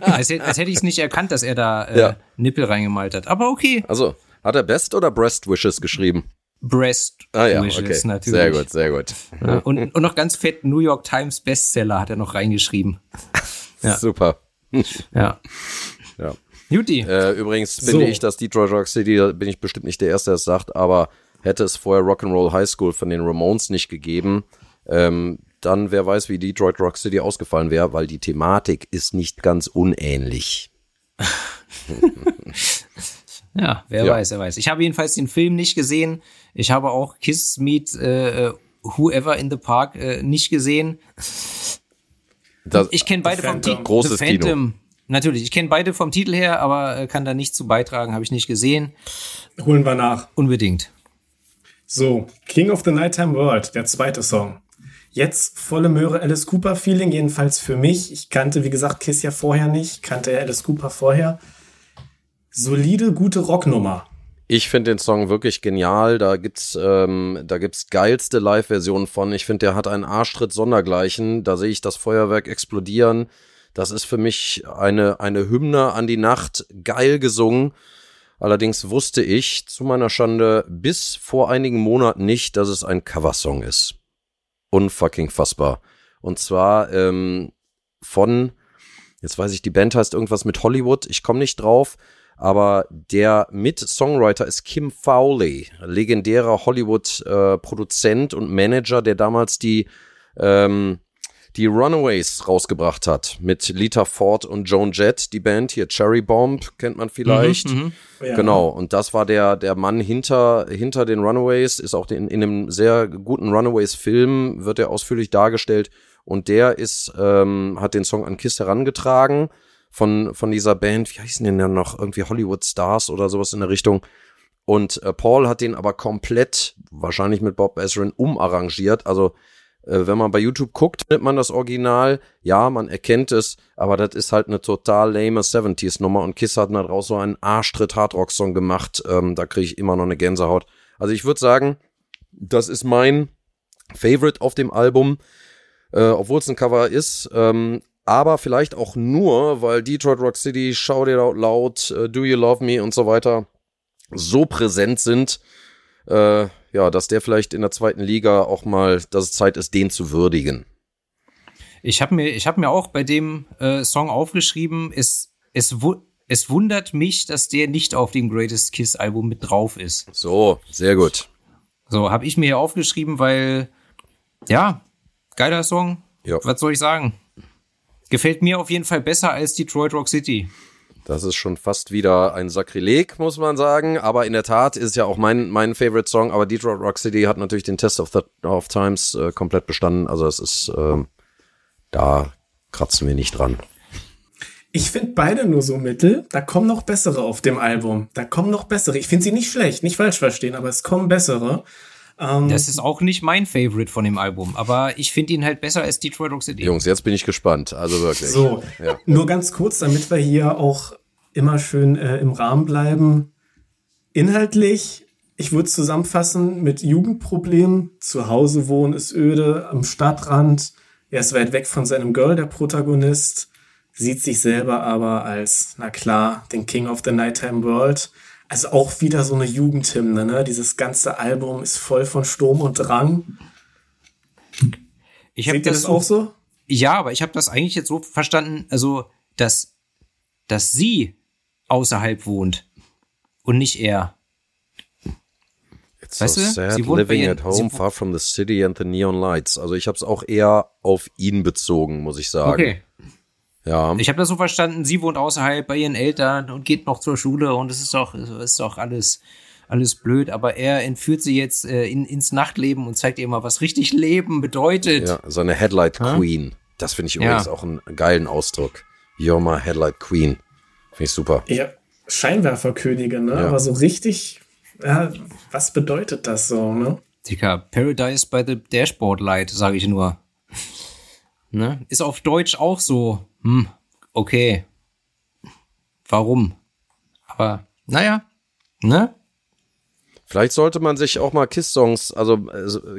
[laughs] als, als hätte ich es nicht erkannt, dass er da äh, ja. Nippel reingemalt hat. Aber okay.
Also, hat er Best oder Breast Wishes geschrieben?
Breast
ah, ja, Wishes okay. natürlich. Sehr gut, sehr gut.
Ja, und, und noch ganz fett New York Times Bestseller hat er noch reingeschrieben. [laughs]
Ja. Super.
Ja.
Ja. Juti. Äh, übrigens so. finde ich, dass Detroit Rock City, da bin ich bestimmt nicht der Erste, der es sagt, aber hätte es vorher Rock'n'Roll High School von den Ramones nicht gegeben, ähm, dann wer weiß, wie Detroit Rock City ausgefallen wäre, weil die Thematik ist nicht ganz unähnlich. [laughs]
Ja, wer ja. weiß, wer weiß. Ich habe jedenfalls den Film nicht gesehen. Ich habe auch Kiss Meet äh, Whoever in the Park äh, nicht gesehen. Das, ich kenne beide vom Titel.
Großes The Phantom. Kino.
Natürlich, ich kenne beide vom Titel her, aber äh, kann da nicht zu beitragen, habe ich nicht gesehen.
Holen wir nach.
Unbedingt.
So, King of the Nighttime World, der zweite Song. Jetzt volle Möhre Alice Cooper Feeling, jedenfalls für mich. Ich kannte, wie gesagt, Kiss ja vorher nicht, kannte Alice Cooper vorher solide, gute Rocknummer.
Ich finde den Song wirklich genial. Da gibt's, ähm, da gibt's geilste Live-Versionen von. Ich finde, der hat einen Arschtritt sondergleichen. Da sehe ich das Feuerwerk explodieren. Das ist für mich eine, eine Hymne an die Nacht. Geil gesungen. Allerdings wusste ich zu meiner Schande bis vor einigen Monaten nicht, dass es ein Coversong ist. Unfucking fassbar. Und zwar ähm, von, jetzt weiß ich, die Band heißt irgendwas mit Hollywood. Ich komme nicht drauf aber der Mit-Songwriter ist Kim Fowley, legendärer Hollywood-Produzent äh, und Manager, der damals die, ähm, die Runaways rausgebracht hat mit Lita Ford und Joan Jett, die Band hier, Cherry Bomb, kennt man vielleicht. Mhm, mh. ja. Genau, und das war der, der Mann hinter, hinter den Runaways, ist auch in, in einem sehr guten Runaways-Film, wird er ausführlich dargestellt. Und der ist, ähm, hat den Song an Kiss herangetragen von, von dieser Band, wie heißen denn ja noch, irgendwie Hollywood Stars oder sowas in der Richtung. Und äh, Paul hat den aber komplett, wahrscheinlich mit Bob Ezrin, umarrangiert. Also, äh, wenn man bei YouTube guckt, findet man das Original. Ja, man erkennt es, aber das ist halt eine total lame 70s-Nummer. Und Kiss hat daraus so einen Arschtritt-Hardrock-Song gemacht. Ähm, da kriege ich immer noch eine Gänsehaut. Also, ich würde sagen, das ist mein Favorite auf dem Album. Äh, obwohl es ein Cover ist. Ähm, aber vielleicht auch nur, weil Detroit Rock City, Shout It Out Loud, uh, Do You Love Me und so weiter so präsent sind, äh, ja, dass der vielleicht in der zweiten Liga auch mal, dass es Zeit ist, den zu würdigen.
Ich habe mir, ich habe mir auch bei dem äh, Song aufgeschrieben, es, es, es wundert mich, dass der nicht auf dem Greatest Kiss Album mit drauf ist.
So, sehr gut.
So, habe ich mir hier aufgeschrieben, weil, ja, geiler Song. Ja. Was soll ich sagen? Gefällt mir auf jeden Fall besser als Detroit Rock City.
Das ist schon fast wieder ein Sakrileg, muss man sagen. Aber in der Tat ist ja auch mein, mein Favorite Song. Aber Detroit Rock City hat natürlich den Test of, the, of Times äh, komplett bestanden. Also es ist, äh, da kratzen wir nicht dran.
Ich finde beide nur so mittel. Da kommen noch bessere auf dem Album. Da kommen noch bessere. Ich finde sie nicht schlecht, nicht falsch verstehen, aber es kommen bessere.
Ähm, das ist auch nicht mein Favorite von dem Album, aber ich finde ihn halt besser als Detroit Rock City.
Jungs, jetzt bin ich gespannt. Also wirklich.
So, ja. nur ganz kurz, damit wir hier auch immer schön äh, im Rahmen bleiben. Inhaltlich, ich würde zusammenfassen mit Jugendproblemen. Zu Hause wohnen ist öde, am Stadtrand. Er ist weit weg von seinem Girl, der Protagonist. Sieht sich selber aber als, na klar, den King of the Nighttime World. Also auch wieder so eine Jugendhymne, ne? Dieses ganze Album ist voll von Sturm und Drang.
Ich Seht ihr das, das so, auch so? Ja, aber ich habe das eigentlich jetzt so verstanden, also dass dass sie außerhalb wohnt und nicht er.
It's weißt so sad sie living at home far from the city and the neon lights. Also ich habe es auch eher auf ihn bezogen, muss ich sagen. Okay.
Ja. Ich habe das so verstanden, sie wohnt außerhalb bei ihren Eltern und geht noch zur Schule und es ist doch, ist doch alles, alles blöd, aber er entführt sie jetzt äh, in, ins Nachtleben und zeigt ihr mal, was richtig Leben bedeutet.
Ja, so eine Headlight Queen. Das finde ich übrigens ja. auch einen geilen Ausdruck. You're my Headlight Queen. Finde ich super.
Ja, Scheinwerferkönigin, ne? Ja. Aber so richtig, ja, was bedeutet das so, ne?
Dicker, Paradise by the Dashboard Light, sage ich nur. Ne? Ist auf Deutsch auch so, hm, okay. Warum? Aber, naja, ne?
Vielleicht sollte man sich auch mal Kiss-Songs, also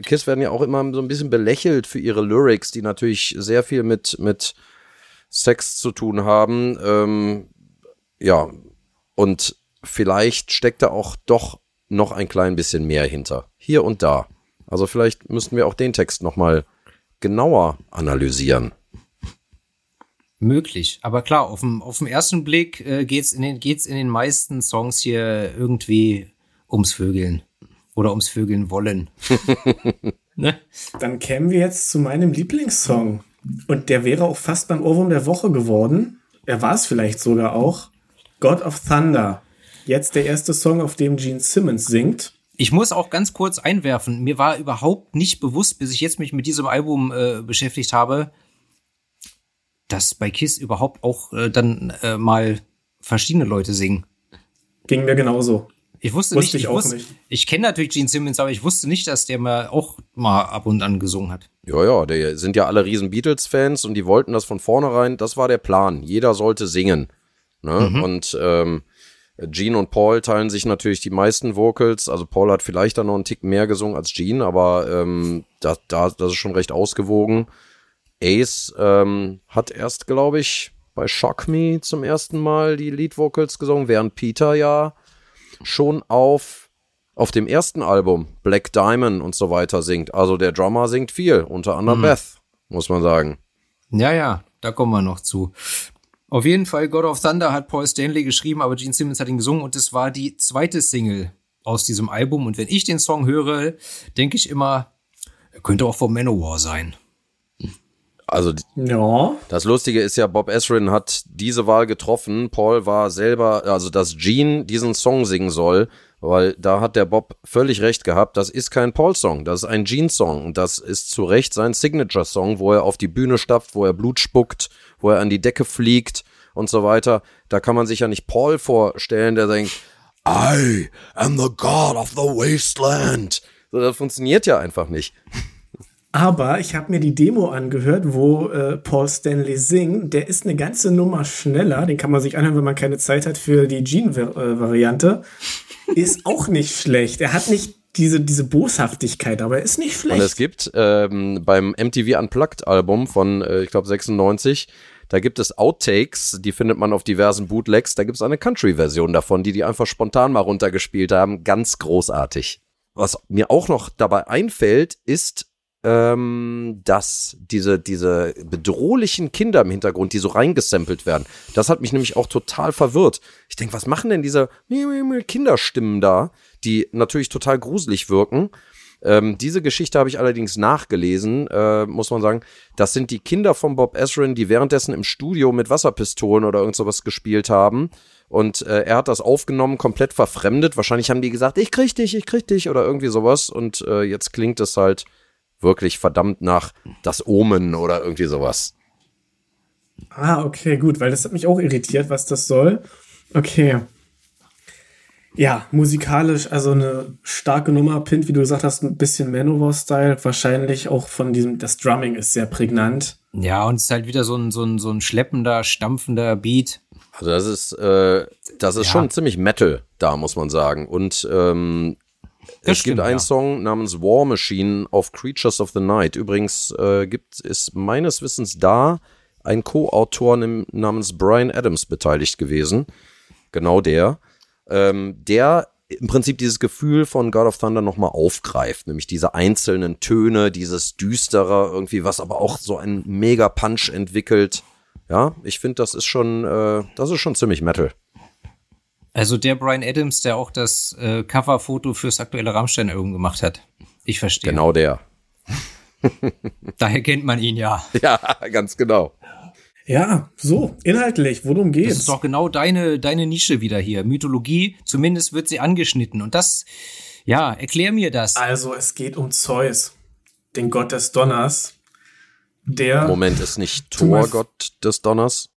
Kiss werden ja auch immer so ein bisschen belächelt für ihre Lyrics, die natürlich sehr viel mit, mit Sex zu tun haben. Ähm, ja, und vielleicht steckt da auch doch noch ein klein bisschen mehr hinter. Hier und da. Also vielleicht müssten wir auch den Text nochmal genauer analysieren.
Möglich, aber klar, auf dem, auf dem ersten Blick äh, geht's in den geht's in den meisten Songs hier irgendwie ums Vögeln oder ums Vögeln wollen. [laughs]
ne? Dann kämen wir jetzt zu meinem Lieblingssong und der wäre auch fast beim Ohrwurm der Woche geworden. Er war es vielleicht sogar auch. God of Thunder. Jetzt der erste Song, auf dem Gene Simmons singt.
Ich muss auch ganz kurz einwerfen, mir war überhaupt nicht bewusst, bis ich jetzt mich mit diesem Album äh, beschäftigt habe, dass bei Kiss überhaupt auch äh, dann äh, mal verschiedene Leute singen.
Ging mir genauso.
Ich wusste, wusste nicht, ich, ich wusste, nicht. Ich kenne natürlich Gene Simmons, aber ich wusste nicht, dass der mal auch mal ab und an gesungen hat.
Ja, ja, die sind ja alle riesen Beatles-Fans und die wollten das von vornherein, das war der Plan. Jeder sollte singen. Ne? Mhm. Und ähm, Gene und Paul teilen sich natürlich die meisten Vocals. Also Paul hat vielleicht dann noch einen Tick mehr gesungen als Gene, aber ähm, da, da, das ist schon recht ausgewogen. Ace ähm, hat erst, glaube ich, bei Shock Me zum ersten Mal die Lead Vocals gesungen, während Peter ja schon auf, auf dem ersten Album Black Diamond und so weiter singt. Also der Drummer singt viel, unter anderem mhm. Beth, muss man sagen.
Ja, ja, da kommen wir noch zu. Auf jeden Fall, God of Thunder hat Paul Stanley geschrieben, aber Gene Simmons hat ihn gesungen und es war die zweite Single aus diesem Album. Und wenn ich den Song höre, denke ich immer, er könnte auch von Manowar sein.
Also ja. das Lustige ist ja, Bob Ezrin hat diese Wahl getroffen. Paul war selber, also dass Gene diesen Song singen soll, weil da hat der Bob völlig recht gehabt. Das ist kein Paul-Song, das ist ein Gene-Song und das ist zu Recht sein Signature-Song, wo er auf die Bühne stapft, wo er Blut spuckt, wo er an die Decke fliegt und so weiter. Da kann man sich ja nicht Paul vorstellen, der denkt, I am the God of the Wasteland. So, das funktioniert ja einfach nicht.
Aber ich habe mir die Demo angehört, wo äh, Paul Stanley singt. Der ist eine ganze Nummer schneller. Den kann man sich anhören, wenn man keine Zeit hat für die Gene-Variante. ist auch nicht schlecht. Er hat nicht diese, diese Boshaftigkeit, aber er ist nicht schlecht.
Und es gibt ähm, beim MTV Unplugged-Album von, äh, ich glaube, 96, da gibt es Outtakes, die findet man auf diversen Bootlegs. Da gibt es eine Country-Version davon, die die einfach spontan mal runtergespielt haben. Ganz großartig. Was mir auch noch dabei einfällt, ist ähm, dass diese, diese bedrohlichen Kinder im Hintergrund, die so reingesampelt werden, das hat mich nämlich auch total verwirrt. Ich denke, was machen denn diese Kinderstimmen da, die natürlich total gruselig wirken? Ähm, diese Geschichte habe ich allerdings nachgelesen, äh, muss man sagen. Das sind die Kinder von Bob Ezrin, die währenddessen im Studio mit Wasserpistolen oder irgend sowas gespielt haben. Und äh, er hat das aufgenommen, komplett verfremdet. Wahrscheinlich haben die gesagt, ich krieg dich, ich krieg dich oder irgendwie sowas. Und äh, jetzt klingt es halt wirklich verdammt nach das Omen oder irgendwie sowas.
Ah, okay, gut, weil das hat mich auch irritiert, was das soll. Okay. Ja, musikalisch, also eine starke Nummer, Pint, wie du gesagt hast, ein bisschen Manowar-Style, wahrscheinlich auch von diesem, das Drumming ist sehr prägnant.
Ja, und es ist halt wieder so ein, so ein, so ein schleppender, stampfender Beat.
Also das ist, äh, das ist
Ja.
schon ziemlich Metal da, muss man sagen. Und ähm, es
stimmt,
gibt einen
ja.
Song namens War Machine auf Creatures of the Night. Übrigens äh, gibt ist meines Wissens da ein Co-Autor namens Brian Adams beteiligt gewesen. Genau der. Ähm, der im Prinzip dieses Gefühl von God of Thunder nochmal aufgreift, nämlich diese einzelnen Töne, dieses Düstere irgendwie, was aber auch so einen mega Punch entwickelt. Ja, ich finde, das ist schon, äh, das ist schon ziemlich Metal.
Also der Brian Adams, der auch das äh, Coverfoto fürs aktuelle Rammstein-Album gemacht hat. Ich verstehe.
Genau der. [laughs]
Daher kennt man ihn ja.
Ja, ganz genau.
Ja, so, inhaltlich, worum
Das
geht's?
ist doch genau deine, deine Nische wieder hier. Mythologie, zumindest wird sie angeschnitten. Und das, ja, erklär mir das.
Also, es geht um Zeus, den Gott des Donners, der
Moment, ist nicht Thor Gott des Donners?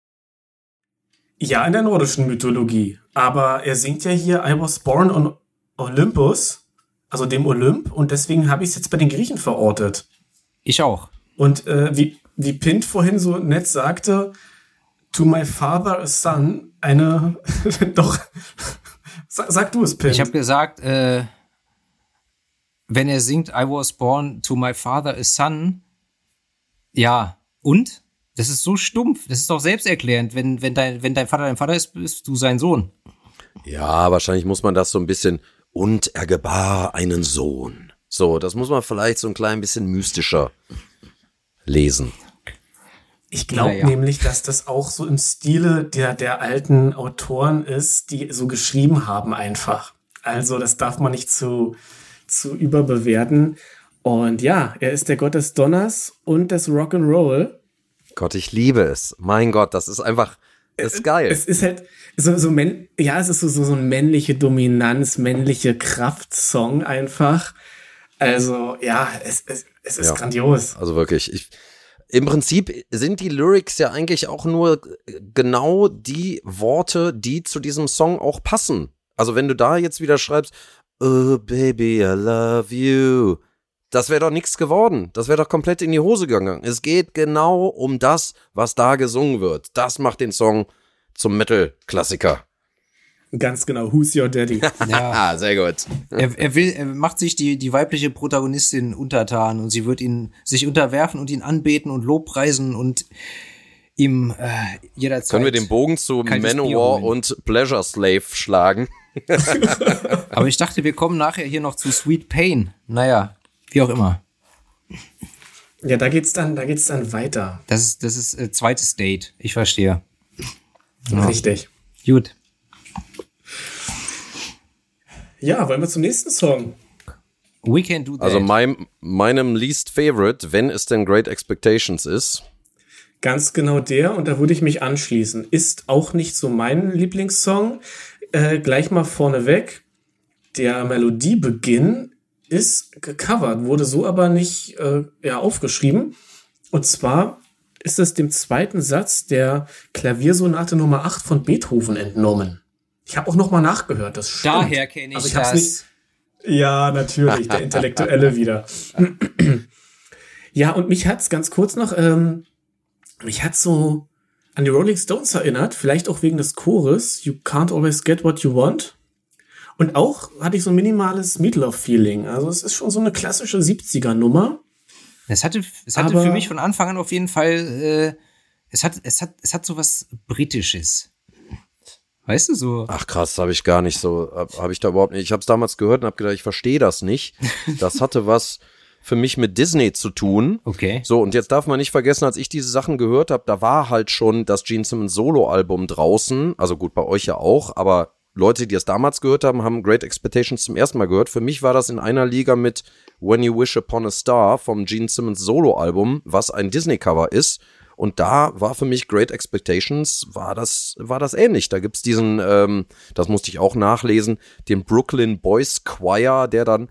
Ja, in der nordischen Mythologie. Aber er singt ja hier I was born on Olympus, also dem Olymp, und deswegen habe ich es jetzt bei den Griechen verortet.
Ich auch.
Und äh, wie, wie Pint vorhin so nett sagte, to my father a son, eine, [laughs] doch, sag, sag du es, Pint.
Ich habe gesagt, äh, wenn er singt I was born to my father a son, ja, und? Das ist so stumpf. Das ist doch selbsterklärend. Wenn, wenn, dein, wenn dein Vater dein Vater ist, bist du sein Sohn.
Ja, wahrscheinlich muss man das so ein bisschen. Und er gebar einen Sohn. So, das muss man vielleicht so ein klein bisschen mystischer lesen.
Ich glaube
Naja.
nämlich, dass das auch so im Stile der, der alten Autoren ist, die so geschrieben haben einfach. Also das darf man nicht zu, zu überbewerten. Und ja, er ist der Gott des Donners und des Rock'n'Roll.
Gott, ich liebe es. Mein Gott, das ist einfach, das ist geil.
Es ist halt so, so männ ja, es ist so, so, so ein männliche Dominanz, männliche Kraftsong einfach. Also, ja, es, es, es ist
Ja.
grandios.
Also wirklich, ich, im Prinzip sind die Lyrics ja eigentlich auch nur genau die Worte, die zu diesem Song auch passen. Also wenn du da jetzt wieder schreibst, Oh baby, I love you, das wäre doch nichts geworden. Das wäre doch komplett in die Hose gegangen. Es geht genau um das, was da gesungen wird. Das macht den Song zum Metal-Klassiker.
Ganz genau. Who's your daddy? [laughs]
Ja.
Ah, sehr gut.
Er, er will, er macht sich die, die weibliche Protagonistin untertan und sie wird ihn sich unterwerfen und ihn anbeten und lobpreisen und ihm äh, jederzeit.
Können wir den Bogen zu Manowar und Pleasure Slave schlagen? [laughs] [laughs]
Aber ich dachte, wir kommen nachher hier noch zu Sweet Pain. Naja, wie auch immer.
ja, da geht's dann, da geht's dann weiter.
Das ist, das ist äh, zweites Date. Ich verstehe.
Richtig.
Gut.
Ja, wollen wir zum nächsten Song?
We can do that.
Also mein, meinem least favorite, wenn es denn Great Expectations ist.
Ganz genau der, und da würde ich mich anschließen. Ist auch nicht so mein Lieblingssong. Äh, gleich mal vorneweg. Der Melodiebeginn ist gecovert, wurde so aber nicht äh, ja, aufgeschrieben. Und zwar ist es dem zweiten Satz der Klaviersonate Nummer 8 von Beethoven entnommen. Ich habe auch noch mal nachgehört, das stimmt.
Daher kenne ich,
Also ich
das.
nicht- Ja, natürlich, der Intellektuelle wieder. Ja, und mich hat's ganz kurz noch, ähm, mich hat so an die Rolling Stones erinnert, vielleicht auch wegen des Chores, You can't always get what you want. Und auch hatte ich so ein minimales Meatloaf-Feeling. Also es ist schon so eine klassische 70er-Nummer.
Es hatte, es hatte
Aber-
für mich von Anfang an auf jeden Fall, äh, es hat, es hat, es hat so was Britisches. Weißt du so?
Ach krass, habe ich gar nicht so, habe hab ich da überhaupt nicht. Ich habe es damals gehört und habe gedacht, ich verstehe das nicht. [laughs] Das hatte was für mich mit Disney zu tun.
Okay.
So, und jetzt darf man nicht vergessen, als ich diese Sachen gehört habe, da war halt schon das Gene Simmons Solo-Album draußen. Also gut, bei euch ja auch, aber Leute, die es damals gehört haben, haben Great Expectations zum ersten Mal gehört. Für mich war das in einer Liga mit When You Wish Upon a Star vom Gene Simmons Solo-Album, was ein Disney-Cover ist. Und da war für mich Great Expectations, war das, war das ähnlich. Da gibt's diesen, ähm, das musste ich auch nachlesen, den Brooklyn Boys Choir, der dann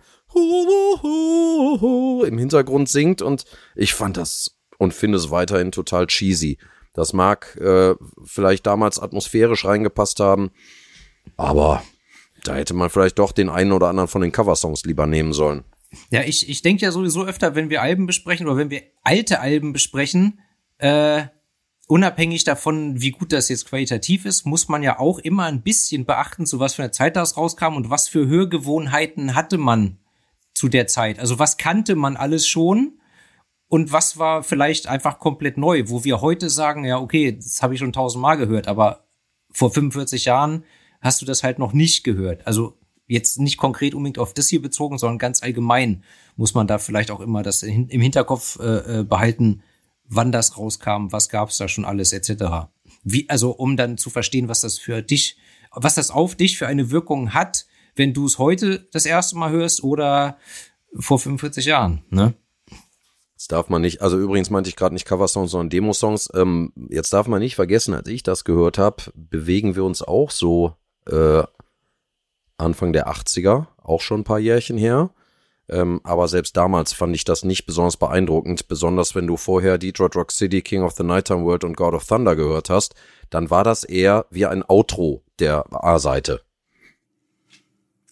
im Hintergrund singt und ich fand das und finde es weiterhin total cheesy. Das mag äh, vielleicht damals atmosphärisch reingepasst haben, aber da hätte man vielleicht doch den einen oder anderen von den Coversongs lieber nehmen sollen.
Ja, ich, ich denke ja sowieso öfter, wenn wir Alben besprechen oder wenn wir alte Alben besprechen, äh, unabhängig davon, wie gut das jetzt qualitativ ist, muss man ja auch immer ein bisschen beachten, zu was für einer Zeit das rauskam und was für Hörgewohnheiten hatte man zu der Zeit. Also was kannte man alles schon und was war vielleicht einfach komplett neu, wo wir heute sagen, ja, okay, das habe ich schon tausendmal gehört, aber vor 45 Jahren hast du das halt noch nicht gehört. Also jetzt nicht konkret unbedingt auf das hier bezogen, sondern ganz allgemein muss man da vielleicht auch immer das im Hinterkopf äh, äh, behalten, wann das rauskam, was gab's da schon alles etc. Wie also um dann zu verstehen, was das für dich, was das auf dich für eine Wirkung hat, wenn du es heute das erste Mal hörst oder vor 45 Jahren, ne?
Das darf man nicht, also übrigens meinte ich gerade nicht Coversongs, sondern Demosongs. Ähm, jetzt darf man nicht vergessen, als ich das gehört habe, bewegen wir uns auch so äh, Anfang der 80er, auch schon ein paar Jährchen her. Ähm, aber selbst damals fand ich das nicht besonders beeindruckend, besonders wenn du vorher Detroit Rock City, King of the Nighttime World und God of Thunder gehört hast, dann war das eher wie ein Outro der A-Seite.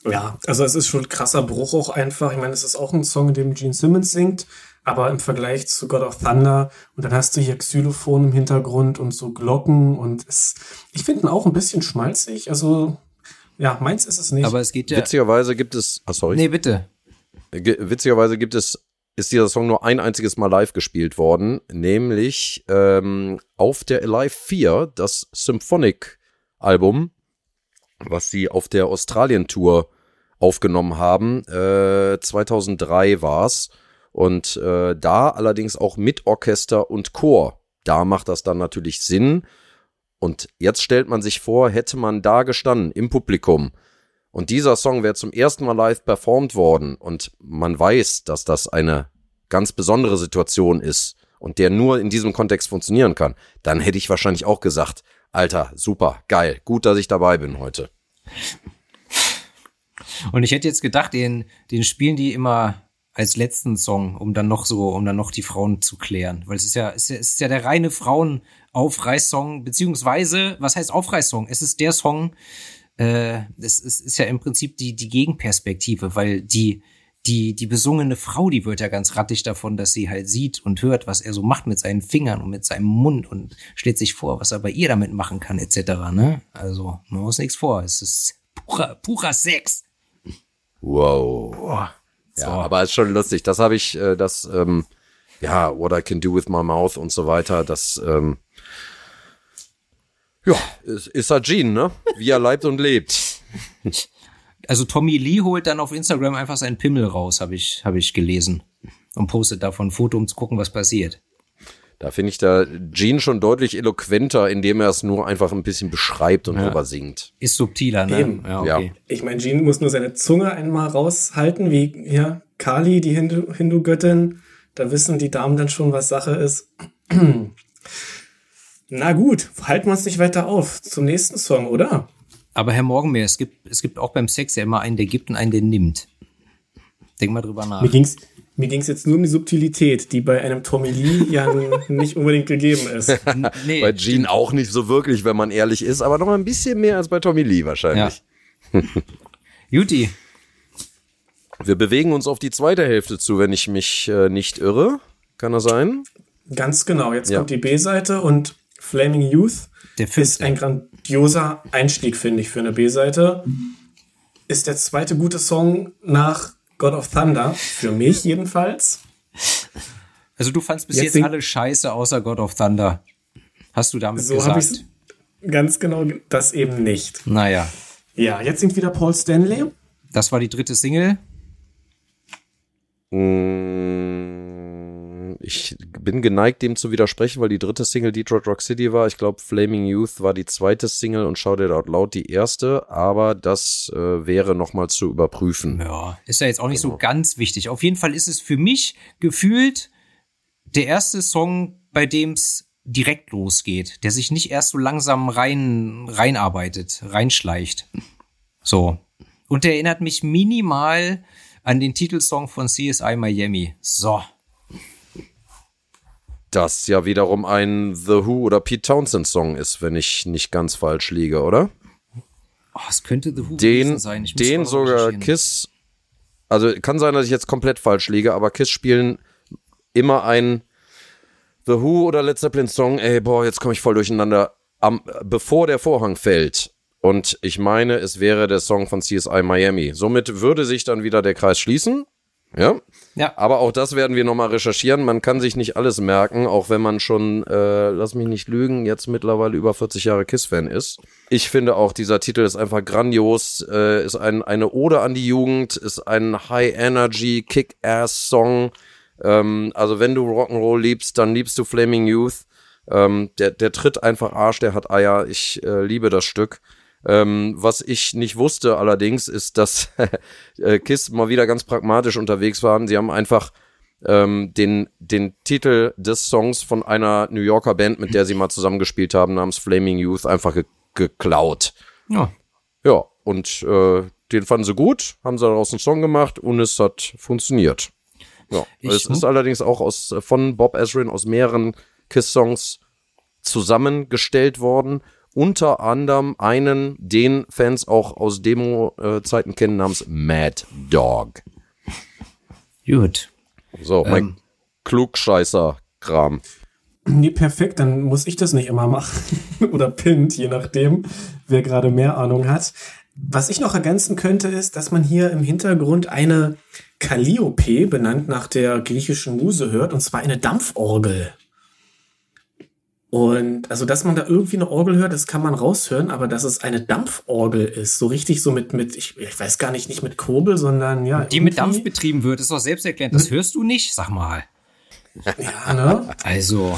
Ja, also es ist schon ein krasser Bruch auch einfach. Ich meine, es ist auch ein Song, in dem Gene Simmons singt, aber im Vergleich zu God of Thunder und dann hast du hier Xylophon im Hintergrund und so Glocken und es, ich finde ihn auch ein bisschen schmalzig. Also ja, meins ist es nicht.
Aber es geht ja.
Witzigerweise gibt es, ah, sorry.
Nee, bitte.
Witzigerweise gibt es, ist dieser Song nur ein einziges Mal live gespielt worden, nämlich ähm, auf der Alive 4, das Symphonic-Album, was sie auf der Australien-Tour aufgenommen haben. Äh, 2003 war's und äh, da allerdings auch mit Orchester und Chor. Da macht das dann natürlich Sinn. Und jetzt stellt man sich vor, hätte man da gestanden im Publikum und dieser Song wäre zum ersten Mal live performt worden und man weiß, dass das eine ganz besondere Situation ist und der nur in diesem Kontext funktionieren kann, dann hätte ich wahrscheinlich auch gesagt, Alter, super, geil, gut, dass ich dabei bin heute.
Und ich hätte jetzt gedacht, den, den spielen die immer als letzten Song, um dann noch so, um dann noch die Frauen zu klären. Weil es ist ja, es ist ja, es ist ja der reine Frauenaufreißsong, beziehungsweise, was heißt Aufreißsong? Es ist der Song, äh, es, es ist ja im Prinzip die, die Gegenperspektive, weil die, die, die besungene Frau, die wird ja ganz rattig davon, dass sie halt sieht und hört, was er so macht mit seinen Fingern und mit seinem Mund und stellt sich vor, was er bei ihr damit machen kann, etc. Ne? Also, man muss nichts vor. Es ist purer, purer Sex.
Wow. Wow. Ja, aber ist schon lustig. Das habe ich, äh, das, ähm, ja, What I Can Do With My Mouth und so weiter, das, ähm, ja, ist, ist halt Gene, ne? Wie er leibt und lebt. [laughs]
Also Tommy Lee holt dann auf Instagram einfach seinen Pimmel raus, habe ich, hab ich gelesen. Und postet davon ein Foto, um zu gucken, was passiert.
Da finde ich da Gene schon deutlich eloquenter, indem er es nur einfach ein bisschen beschreibt und ja. drüber singt.
Ist subtiler, ne?
Eben. Ja, okay. ja. Ich meine, Gene muss nur seine Zunge einmal raushalten, wie ja, Kali, die Hindu-Göttin. Hindu da wissen die Damen dann schon, was Sache ist. [clears throat] Na gut, halten wir uns nicht weiter auf. Zum nächsten Song, oder?
Aber Herr Morgenmeer, es gibt, es gibt auch beim Sex ja immer einen, der gibt und einen, der nimmt. Denk mal drüber nach.
Mir ging's, mir ging's jetzt nur um die Subtilität, die bei einem Tommy Lee ja [laughs] nicht unbedingt gegeben ist.
nee, bei Gene auch nicht so wirklich, wenn man ehrlich ist, aber noch ein bisschen mehr als bei Tommy Lee wahrscheinlich.
Ja. [laughs] Juti.
Wir bewegen uns auf die zweite Hälfte zu, wenn ich mich äh, nicht irre. Kann das sein?
Ganz genau. Jetzt ja. kommt die B-Seite und Flaming Youth ist ein grandioser Einstieg, finde ich, für eine B-Seite. Ist der zweite gute Song nach God of Thunder, für mich jedenfalls.
Also du fandst bis jetzt, jetzt alle scheiße außer God of Thunder. Hast du damit so gesagt?
Ganz genau das eben nicht.
Naja.
Ja, jetzt singt wieder Paul Stanley.
Das war die dritte Single.
Mmh ich bin geneigt, dem zu widersprechen, weil die dritte Single Detroit Rock City war. Ich glaube, Flaming Youth war die zweite Single und Shout It Out Loud die erste, aber das äh, wäre nochmal zu überprüfen.
Ja, ist ja jetzt auch nicht genau. so ganz wichtig. Auf jeden Fall ist es für mich gefühlt der erste Song, bei dem es direkt losgeht, der sich nicht erst so langsam rein reinarbeitet, reinschleicht. So. Und der erinnert mich minimal an den Titelsong von CSI Miami. So.
Das ja wiederum ein The Who oder Pete Townsend Song ist, wenn ich nicht ganz falsch liege, oder?
Oh, es könnte The Who
Den,
sein. Ich
den sogar. Kiss, also kann sein, dass ich jetzt komplett falsch liege, aber Kiss spielen immer ein The Who oder Led Zeppelin Song, ey, boah, jetzt komme ich voll durcheinander, am, bevor der Vorhang fällt. Und ich meine, es wäre der Song von CSI Miami. Somit würde sich dann wieder der Kreis schließen. Ja.
Ja.
Aber auch das werden wir nochmal recherchieren. Man kann sich nicht alles merken, auch wenn man schon, äh, lass mich nicht lügen, jetzt mittlerweile über 40 Jahre Kiss-Fan ist. Ich finde auch, dieser Titel ist einfach grandios, äh, ist ein, eine Ode an die Jugend, ist ein High-Energy, Kick-Ass-Song. Ähm, also wenn du Rock'n'Roll liebst, dann liebst du Flaming Youth. Ähm, der, der tritt einfach Arsch, der hat Eier. Ich äh, liebe das Stück. Ähm, was ich nicht wusste allerdings, ist, dass [laughs] äh, Kiss mal wieder ganz pragmatisch unterwegs waren. Sie haben einfach ähm, den, den Titel des Songs von einer New Yorker Band, mit der sie mal zusammengespielt haben, namens Flaming Youth, einfach ge geklaut.
Ja.
Ja, und äh, den fanden sie gut, haben sie daraus einen Song gemacht und es hat funktioniert. Ja,
Ich
es ist allerdings auch aus, äh, von Bob Ezrin aus mehreren Kiss-Songs zusammengestellt worden. Unter anderem einen, den Fans auch aus Demo-Zeiten kennen, namens Mad Dog.
Gut.
So, mein Klugscheißer-Kram.
Nee, perfekt, dann muss ich das nicht immer machen. [laughs] Oder Pint, je nachdem, wer gerade mehr Ahnung hat. Was ich noch ergänzen könnte, ist, dass man hier im Hintergrund eine Calliope, benannt nach der griechischen Muse, hört, und zwar eine Dampforgel. Und also, dass man da irgendwie eine Orgel hört, das kann man raushören, aber dass es eine Dampforgel ist, so richtig so mit, mit ich, ich weiß gar nicht, nicht mit Kurbel, sondern ja.
Die mit Dampf betrieben wird, ist doch selbsterklärend. Das hörst du nicht? Sag mal.
Ja, ne?
Also.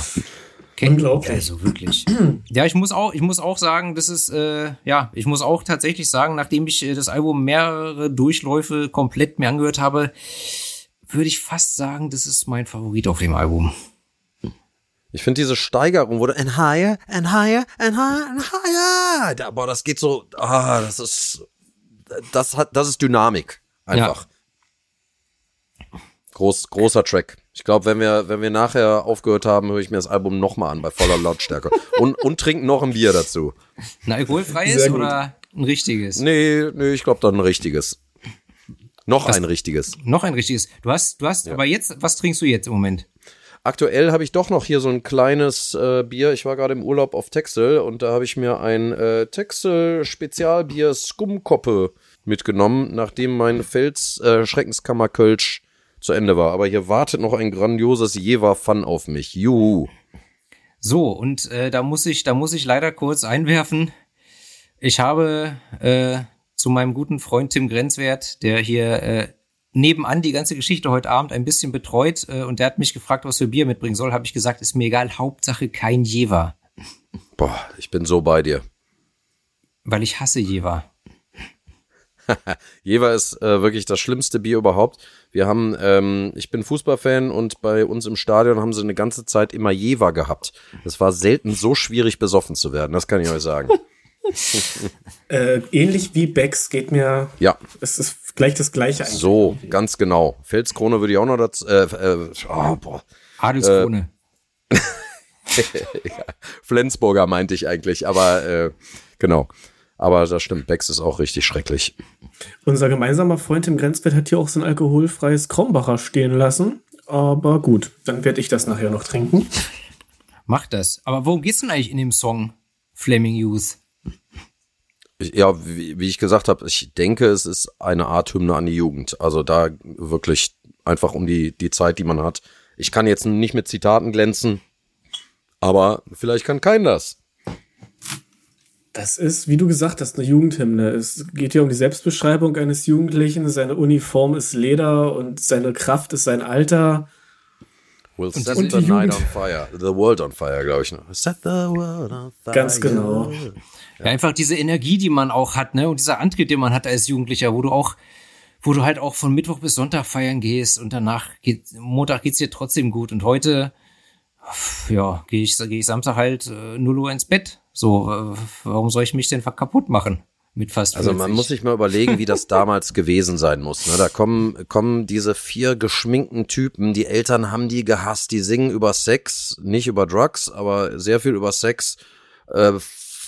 Unglaublich.
Also wirklich. Ja, ich muss auch, ich muss auch sagen, das ist, äh, ja, ich muss auch tatsächlich sagen, nachdem ich äh, das Album mehrere Durchläufe komplett mir angehört habe, würde ich fast sagen, das ist mein Favorit auf dem Album.
Ich finde diese Steigerung, du and higher, and higher, and higher, and higher. Da, boah, das geht so, ah, das ist, das hat, das ist Dynamik. Einfach. Groß, großer Track. Ich glaube, wenn wir, wenn wir nachher aufgehört haben, höre ich mir das Album nochmal an bei voller Lautstärke. und, und trinken noch ein Bier dazu.
Ein alkoholfreies oder ein richtiges?
Nee, nee, ich glaube dann ein richtiges. Noch ein richtiges.
Noch ein richtiges. Du hast, du hast, aber jetzt, was trinkst du jetzt im Moment?
Aktuell habe ich doch noch hier so ein kleines äh, Bier. Ich war gerade im Urlaub auf Texel und da habe ich mir ein äh, Texel Spezialbier Skumkoppe mitgenommen, nachdem mein Fels äh, Schreckenskammer Kölsch zu Ende war. Aber hier wartet noch ein grandioses Jever Fun auf mich. Juhu.
So, und äh, da muss ich, da muss ich leider kurz einwerfen. Ich habe äh, zu meinem guten Freund Tim Grenzwert, der hier äh, nebenan die ganze Geschichte heute Abend ein bisschen betreut, äh, und der hat mich gefragt, was für Bier mitbringen soll, habe ich gesagt, ist mir egal, Hauptsache kein Jever,
Boah, ich bin so bei dir.
weil ich hasse Jever. [laughs]
Jever ist äh, wirklich das schlimmste Bier überhaupt. Wir haben, ähm, ich bin Fußballfan und bei uns im Stadion haben sie eine ganze Zeit immer Jever gehabt. Es war selten so schwierig besoffen zu werden, das kann ich euch sagen. [laughs]
Äh, ähnlich wie Becks geht mir,
Ja,
es ist gleich das gleiche eigentlich.
so, ganz genau. Felskrone würde ich auch noch dazu, äh, äh, oh, boah.
Adelskrone. [laughs]
Flensburger meinte ich eigentlich, aber äh, genau. Aber das stimmt, Becks ist auch richtig schrecklich.
Unser gemeinsamer Freund im Grenzwert hat hier auch so ein alkoholfreies Krombacher stehen lassen. Aber gut, dann werde ich das nachher noch trinken.
Mach das. Aber worum geht's denn eigentlich in dem Song Flaming Youth?
Ja, wie, wie ich gesagt habe, ich denke, es ist eine Art Hymne an die Jugend. Also da wirklich einfach um die, die Zeit, die man hat. Ich kann jetzt nicht mit Zitaten glänzen, aber vielleicht kann kein das.
Das ist, wie du gesagt hast, eine Jugendhymne. Es geht hier um die Selbstbeschreibung eines Jugendlichen. Seine Uniform ist Leder und seine Kraft ist sein Alter.
We'll set
und
the night
Jugend.
on fire. The world on fire, glaube ich. noch. Set the world on fire.
Ganz genau.
Ja. einfach diese Energie, die man auch hat, ne? Und dieser Antrieb, den man hat als Jugendlicher, wo du auch, wo du halt auch von Mittwoch bis Sonntag feiern gehst und danach geht, Montag geht's dir trotzdem gut. Und heute, ja, gehe ich, gehe ich Samstag halt äh, 0 Uhr ins Bett. So, äh, warum soll ich mich denn kaputt machen? mit fast 40.
Also man muss sich mal überlegen, wie das damals gewesen sein muss. Ne? Da kommen, kommen diese vier geschminkten Typen, die Eltern haben die gehasst, die singen über Sex, nicht über Drugs, aber sehr viel über Sex, äh,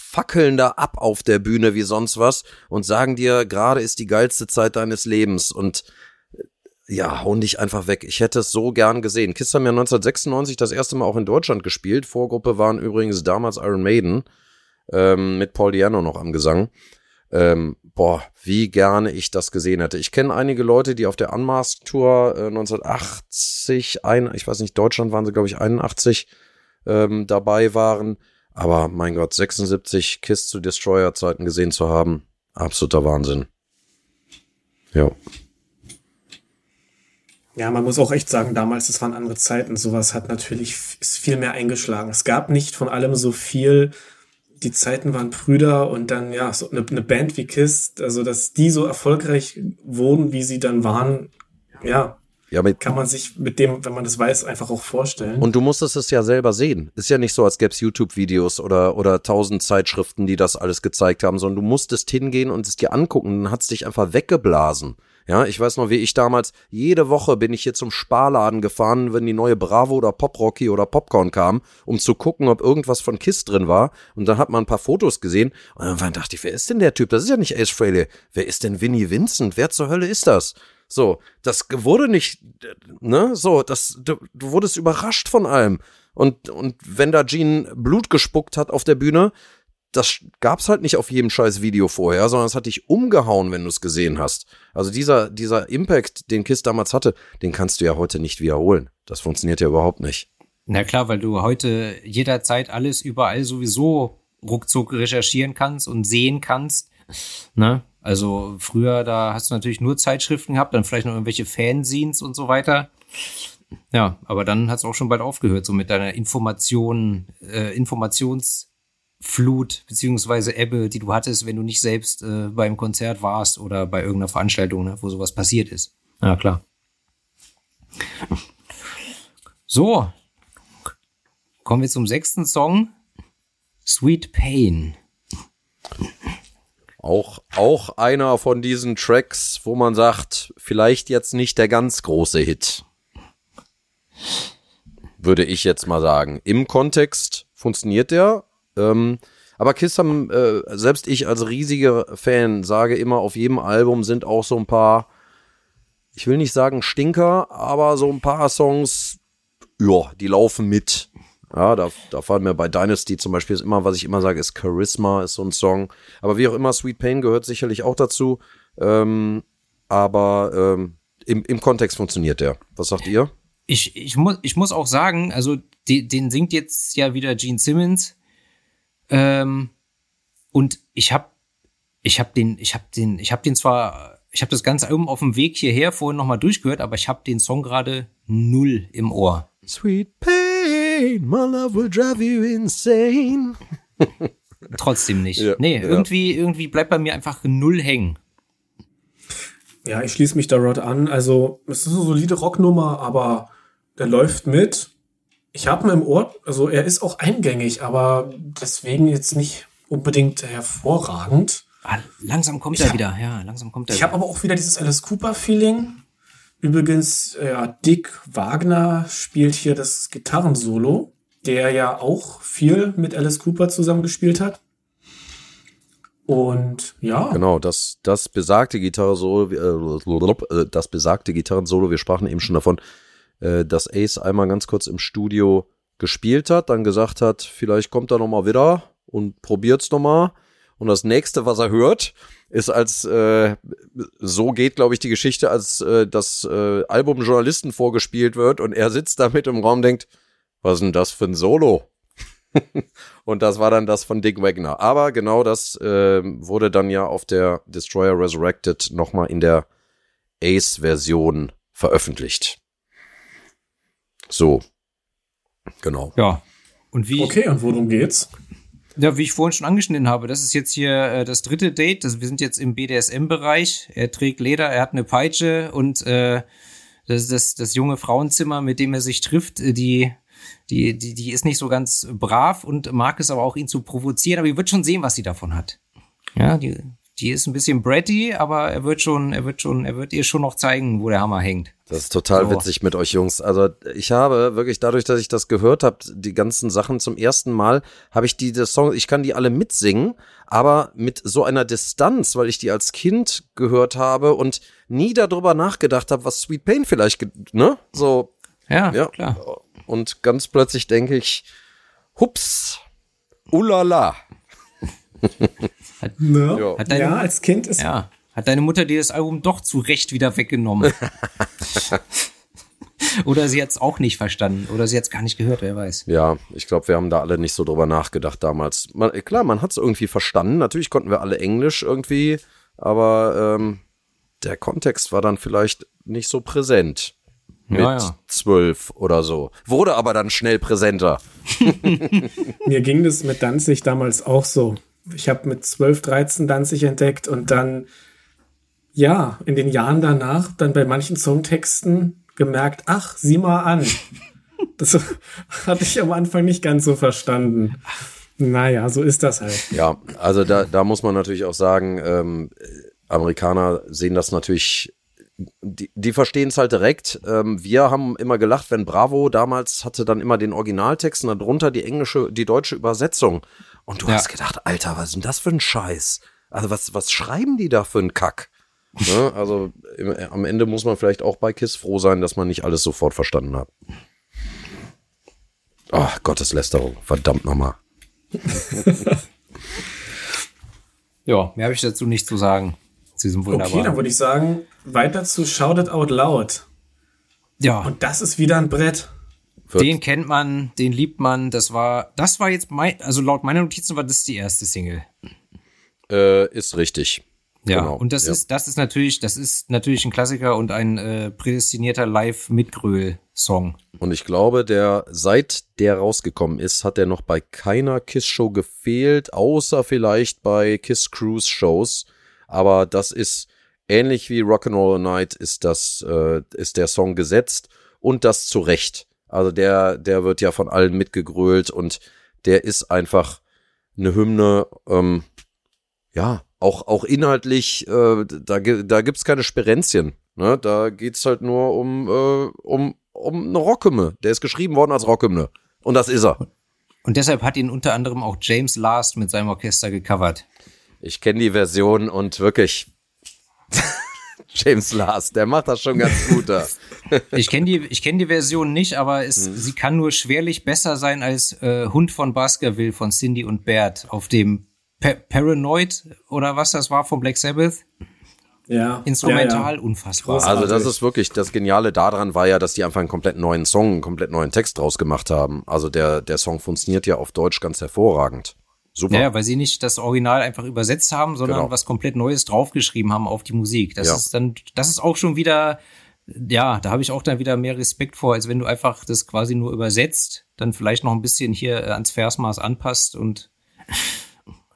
fackeln da ab auf der Bühne wie sonst was und sagen dir, gerade ist die geilste Zeit deines Lebens und äh, ja, hauen dich einfach weg. Ich hätte es so gern gesehen. Kiss haben ja 1996 das erste Mal auch in Deutschland gespielt. Vorgruppe waren übrigens damals Iron Maiden ähm, mit Paul Diano noch am Gesang. Ähm, boah, wie gerne ich das gesehen hätte. Ich kenne einige Leute, die auf der Unmasked Tour äh, 1980, ein, ich weiß nicht, Deutschland waren sie, glaube ich, 81 ähm, dabei waren. Aber mein Gott, 76 Kiss zu Destroyer Zeiten gesehen zu haben, absoluter Wahnsinn. Ja.
Ja, man muss auch echt sagen, damals, das waren andere Zeiten. Sowas hat natürlich viel mehr eingeschlagen. Es gab nicht von allem so viel. Die Zeiten waren Brüder und dann, ja, so eine, eine Band wie Kiss, also dass die so erfolgreich wurden, wie sie dann waren, ja,
Ja, mit,
kann man sich mit dem, wenn man das weiß, einfach auch vorstellen.
Und du musstest es ja selber sehen. Ist ja nicht so, als gäbe es YouTube-Videos oder, oder tausend Zeitschriften, die das alles gezeigt haben, sondern du musstest hingehen und es dir angucken. Dann hat's dich einfach weggeblasen. Ja, ich weiß noch, wie ich damals, jede Woche bin ich hier zum Sparladen gefahren, wenn die neue Bravo oder Pop Rocky oder Popcorn kam, um zu gucken, ob irgendwas von Kiss drin war. Und dann hat man ein paar Fotos gesehen. Und dann dachte ich, wer ist denn der Typ? Das ist ja nicht Ace Frehley. Wer ist denn Vinnie Vincent? Wer zur Hölle ist das? So, das wurde nicht, ne, so, das, du, du wurdest überrascht von allem. Und, und wenn da Gene Blut gespuckt hat auf der Bühne, das gab's halt nicht auf jedem scheiß Video vorher, sondern es hat dich umgehauen, wenn du es gesehen hast. Also dieser, dieser Impact, den Kiss damals hatte, den kannst du ja heute nicht wiederholen. Das funktioniert ja überhaupt nicht.
Na klar, weil du heute jederzeit alles überall sowieso ruckzuck recherchieren kannst und sehen kannst. Ne? Also früher, da hast du natürlich nur Zeitschriften gehabt, dann vielleicht noch irgendwelche Fanzines und so weiter. Ja, aber dann hat es auch schon bald aufgehört, so mit deiner Information, äh, Informationsflut beziehungsweise Ebbe, die du hattest, wenn du nicht selbst äh, beim Konzert warst oder bei irgendeiner Veranstaltung, ne, wo sowas passiert ist. Ja, klar. So, kommen wir zum sechsten Song. Sweet Pain.
Auch, auch einer von diesen Tracks, wo man sagt, vielleicht jetzt nicht der ganz große Hit. Würde ich jetzt mal sagen. Im Kontext funktioniert der. Ähm, aber Kiss haben, äh, selbst ich als riesiger Fan sage immer, auf jedem Album sind auch so ein paar, ich will nicht sagen Stinker, aber so ein paar Songs, ja, die laufen mit. Ja, da, da fallen mir bei Dynasty zum Beispiel ist immer, was ich immer sage, ist Charisma, ist so ein Song. Aber wie auch immer, Sweet Pain gehört sicherlich auch dazu. Ähm, aber ähm, im, im Kontext funktioniert der. Was sagt ihr?
Ich, ich, muss, ich muss auch sagen, also die, den singt jetzt ja wieder Gene Simmons. Ähm, und ich habe ich hab den, ich habe den, ich habe den zwar, ich habe das ganze Album auf dem Weg hierher vorhin nochmal durchgehört, aber ich habe den Song gerade null im Ohr.
Sweet Pain, my love will drive you insane. [laughs]
Trotzdem nicht.
Ja,
nee,
ja.
irgendwie, irgendwie bleibt bei mir einfach null hängen.
Ja, ich schließe mich da Rod an. Also, es ist eine solide Rocknummer, aber der läuft mit. Ich habe ihn im Ohr, also er ist auch eingängig, aber deswegen jetzt nicht unbedingt hervorragend.
Ah, langsam kommt
Ich
er
hab-
wieder, ja, langsam kommt er
Ich habe aber auch wieder dieses Alice Cooper-Feeling. Übrigens, ja, Dick Wagner spielt hier das Gitarrensolo, der ja auch viel mit Alice Cooper zusammengespielt hat. Und ja,
Genau, das, das besagte Gitarrensolo, äh, das besagte Gitarrensolo, wir sprachen eben schon davon, äh, dass Ace einmal ganz kurz im Studio gespielt hat, dann gesagt hat, vielleicht kommt er noch mal wieder und probiert's noch mal. Und das nächste, was er hört, ist als äh, so geht, glaube ich, die Geschichte, als äh, das äh, Album Journalisten vorgespielt wird und er sitzt da mit im Raum denkt, was ist denn das für ein Solo? [laughs] Und das war dann das von Dick Wagner. Aber genau das ähm, wurde dann ja auf der Destroyer Resurrected nochmal in der Ace-Version veröffentlicht. So. Genau.
Ja. Und wie,
okay, und worum geht's?
ja, wie ich vorhin schon angeschnitten habe, das ist jetzt hier äh, das dritte Date. Das, wir sind jetzt im BDSM-Bereich. Er trägt Leder, er hat eine Peitsche und äh, das, das, das junge Frauenzimmer, mit dem er sich trifft, äh, die, die, die, die ist nicht so ganz brav und mag es aber auch, ihn zu provozieren. Aber ihr wird schon sehen, was sie davon hat. Ja, die, die ist ein bisschen bratty, aber er wird schon, er wird schon, er wird ihr schon noch zeigen, wo der Hammer hängt.
Das ist total
So.
witzig mit euch Jungs. Also ich habe wirklich dadurch, dass ich das gehört habe, die ganzen Sachen zum ersten Mal, habe ich die das Song, ich kann die alle mitsingen, aber mit so einer Distanz, weil ich die als Kind gehört habe und nie darüber nachgedacht habe, was Sweet Pain vielleicht, ne? So,
Ja,
ja.
klar.
Und ganz plötzlich denke ich, hups, ulala. [laughs]
Ne?
Ja.
Hat
ja, als Kind ist
Ja. Hat deine Mutter dir das Album doch zu Recht wieder weggenommen? [laughs] oder sie hat es auch nicht verstanden. Oder sie hat es gar nicht gehört, wer weiß.
Ja, ich glaube, wir haben da alle nicht so drüber nachgedacht damals. Man, klar, man hat es irgendwie verstanden. Natürlich konnten wir alle Englisch irgendwie, aber ähm, der Kontext war dann vielleicht nicht so präsent. Mit
Ja, ja.
zwölf oder so. Wurde aber dann schnell präsenter. [laughs]
Mir ging das mit Danzig damals auch so. Ich habe mit 12, 13 Danzig entdeckt und dann, ja, in den Jahren danach dann bei manchen Songtexten gemerkt, ach, sieh mal an. Das [laughs] hatte ich am Anfang nicht ganz so verstanden. Naja, so ist das halt.
Ja, also da, da muss man natürlich auch sagen, ähm, Amerikaner sehen das natürlich, die, die verstehen es halt direkt. Ähm, wir haben immer gelacht, wenn Bravo damals hatte dann immer den Originaltext und darunter die englische, die deutsche Übersetzung. Und du
Ja.
hast gedacht, Alter, was ist denn das für ein Scheiß? Also was, was schreiben die da für einen Kack? Ne? Also im, am Ende muss man vielleicht auch bei KISS froh sein, dass man nicht alles sofort verstanden hat. Ach, Gotteslästerung, verdammt nochmal. [laughs]
Ja, mehr habe ich dazu nicht zu sagen. Zu diesem
Okay,
wunderbaren.
dann würde ich sagen, weiter zu Shout It Out Loud.
ja,
Und das ist wieder ein Brett.
Wird-
den kennt man, den liebt man. Das war, das war jetzt mein, also laut meiner Notizen war das die erste Single.
Äh, ist richtig.
Ja,
Genau,
und das
ja.
ist, das ist natürlich, das ist natürlich ein Klassiker und ein äh, prädestinierter Live-Mitgröl-Song.
Und ich glaube, der, seit der rausgekommen ist, hat er noch bei keiner Kiss-Show gefehlt, außer vielleicht bei Kiss Cruise Shows. Aber das ist ähnlich wie Rock'n'Roll Night ist das, äh, ist der Song gesetzt und das zu Recht. Also der, der wird ja von allen mitgegrölt und der ist einfach eine Hymne, ähm, ja, auch, auch inhaltlich, äh, da, da gibt's keine Sperenzien. Ne? Da geht's halt nur um, äh, um, um eine Rockhymne. Der ist geschrieben worden als Rockhymne. Und das ist er.
Und deshalb hat ihn unter anderem auch James Last mit seinem Orchester gecovert.
Ich kenne die Version und wirklich [laughs] James Last, der macht das schon ganz gut da.
Ich kenne die, ich kenn die Version nicht, aber es,
Mhm.
sie kann nur schwerlich besser sein als äh, Hund von Baskerville von Cindy und Bert auf dem Pa Paranoid oder was das war von Black Sabbath.
Ja.
Instrumental,
Ja, ja.
unfassbar.
Groß-
Also das
Großartig.
ist wirklich, das Geniale daran war ja, dass die einfach einen komplett neuen Song, einen komplett neuen Text draus gemacht haben. Also der, der Song funktioniert ja auf Deutsch ganz hervorragend. Super.
Ja, weil sie nicht das Original einfach übersetzt haben, sondern
Genau.
was komplett Neues draufgeschrieben haben auf die Musik. Das
Ja.
ist dann, das ist auch schon wieder, ja, da habe ich auch dann wieder mehr Respekt vor, als wenn du einfach das quasi nur übersetzt, dann vielleicht noch ein bisschen hier äh, ans Versmaß anpasst und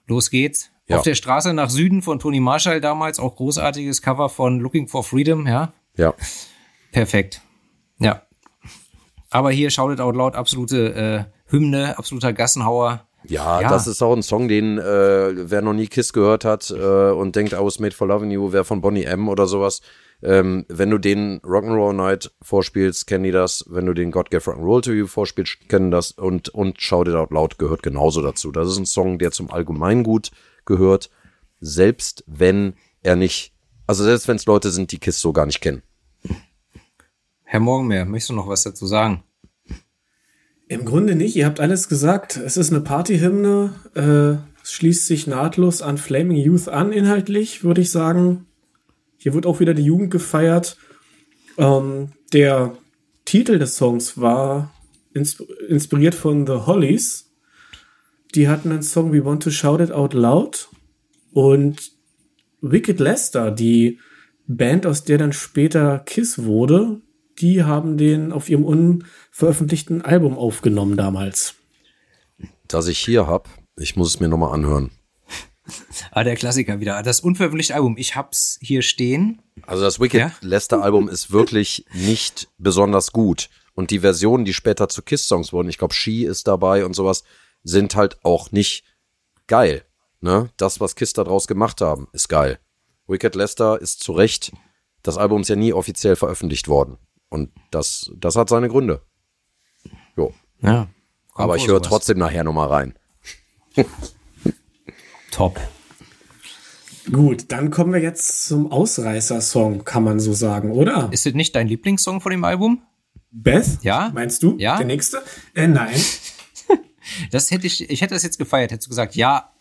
los geht's.
Ja.
Auf der Straße nach Süden von Tony Marshall damals, auch großartiges Cover von Looking for Freedom, ja.
ja.
Perfekt. Ja. Aber hier Shout It Out Loud, absolute äh, Hymne, absoluter Gassenhauer.
Ja,
Ja.
das ist auch ein Song, den äh, wer noch nie Kiss gehört hat äh, und denkt, I was made for loving you, wer von Bonnie M oder sowas. Ähm, wenn du den Rock'n'Roll Night vorspielst, kennen die das. Wenn du den God Gave Rock'n'Roll to You vorspielst, kennen das. Und, und Shout It Out Loud gehört genauso dazu. Das ist ein Song, der zum Allgemeingut gehört, selbst wenn er nicht, also selbst wenn es Leute sind, die Kiss so gar nicht kennen.
Herr Morgenmeer, möchtest du noch was dazu sagen?
Im Grunde nicht, ihr habt alles gesagt. Es ist eine Partyhymne, äh, es schließt sich nahtlos an Flaming Youth an, inhaltlich, würde ich sagen. Hier wird auch wieder die Jugend gefeiert. Ähm, der Titel des Songs war insp inspiriert von The Hollies. Die hatten einen Song We Want to Shout It Out Loud. Und Wicked Lester, die Band, aus der dann später Kiss wurde, die haben den auf ihrem unveröffentlichten Album aufgenommen damals.
Das ich hier hab, ich muss es mir nochmal anhören.
Ah, der Klassiker wieder. Das unveröffentlichte Album. Ich hab's hier stehen.
Also das Wicked
Ja?
Lester Album ist wirklich nicht besonders gut. Und die Versionen, die später zu Kiss-Songs wurden, ich glaube, She ist dabei und sowas, sind halt auch nicht geil. Ne? Das, was Kiss da draus gemacht haben, ist geil. Wicked Lester ist zu Recht, das Album ist ja nie offiziell veröffentlicht worden. Und das, das hat seine Gründe. Jo.
Ja.
Aber ich höre trotzdem nachher nochmal rein. [laughs]
Top.
Gut, dann kommen wir jetzt zum Ausreißer-Song, kann man so sagen, oder?
Ist es nicht dein Lieblingssong von dem Album?
Beth?
Ja.
Meinst du?
Ja.
Der nächste? Äh, nein. [laughs]
Das hätte ich, ich hätte das jetzt gefeiert, hättest du gesagt, ja,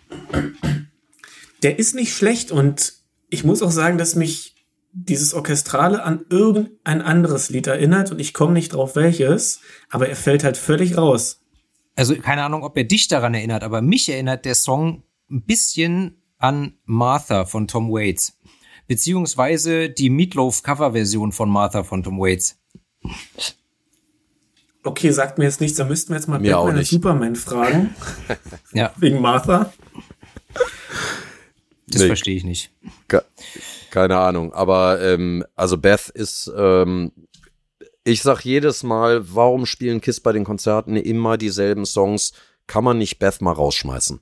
Der ist nicht schlecht und ich muss auch sagen, dass mich dieses Orchestrale an irgendein anderes Lied erinnert und ich komme nicht drauf welches, aber er fällt halt völlig raus.
also keine Ahnung, ob er dich daran erinnert, aber mich erinnert der Song ein bisschen an Martha von Tom Waits. Beziehungsweise die Meatloaf Coverversion von Martha von Tom Waits.
Okay, sagt mir jetzt nichts, da müssten wir jetzt mal
Mir
Batman und. Superman fragen, [laughs]
Ja,
wegen Martha.
das
Nee.
verstehe ich nicht.
Ke- Keine Ahnung, aber ähm, also Beth ist, ähm, ich sag jedes Mal, warum spielen Kiss bei den Konzerten immer dieselben Songs? Kann man nicht Beth mal rausschmeißen?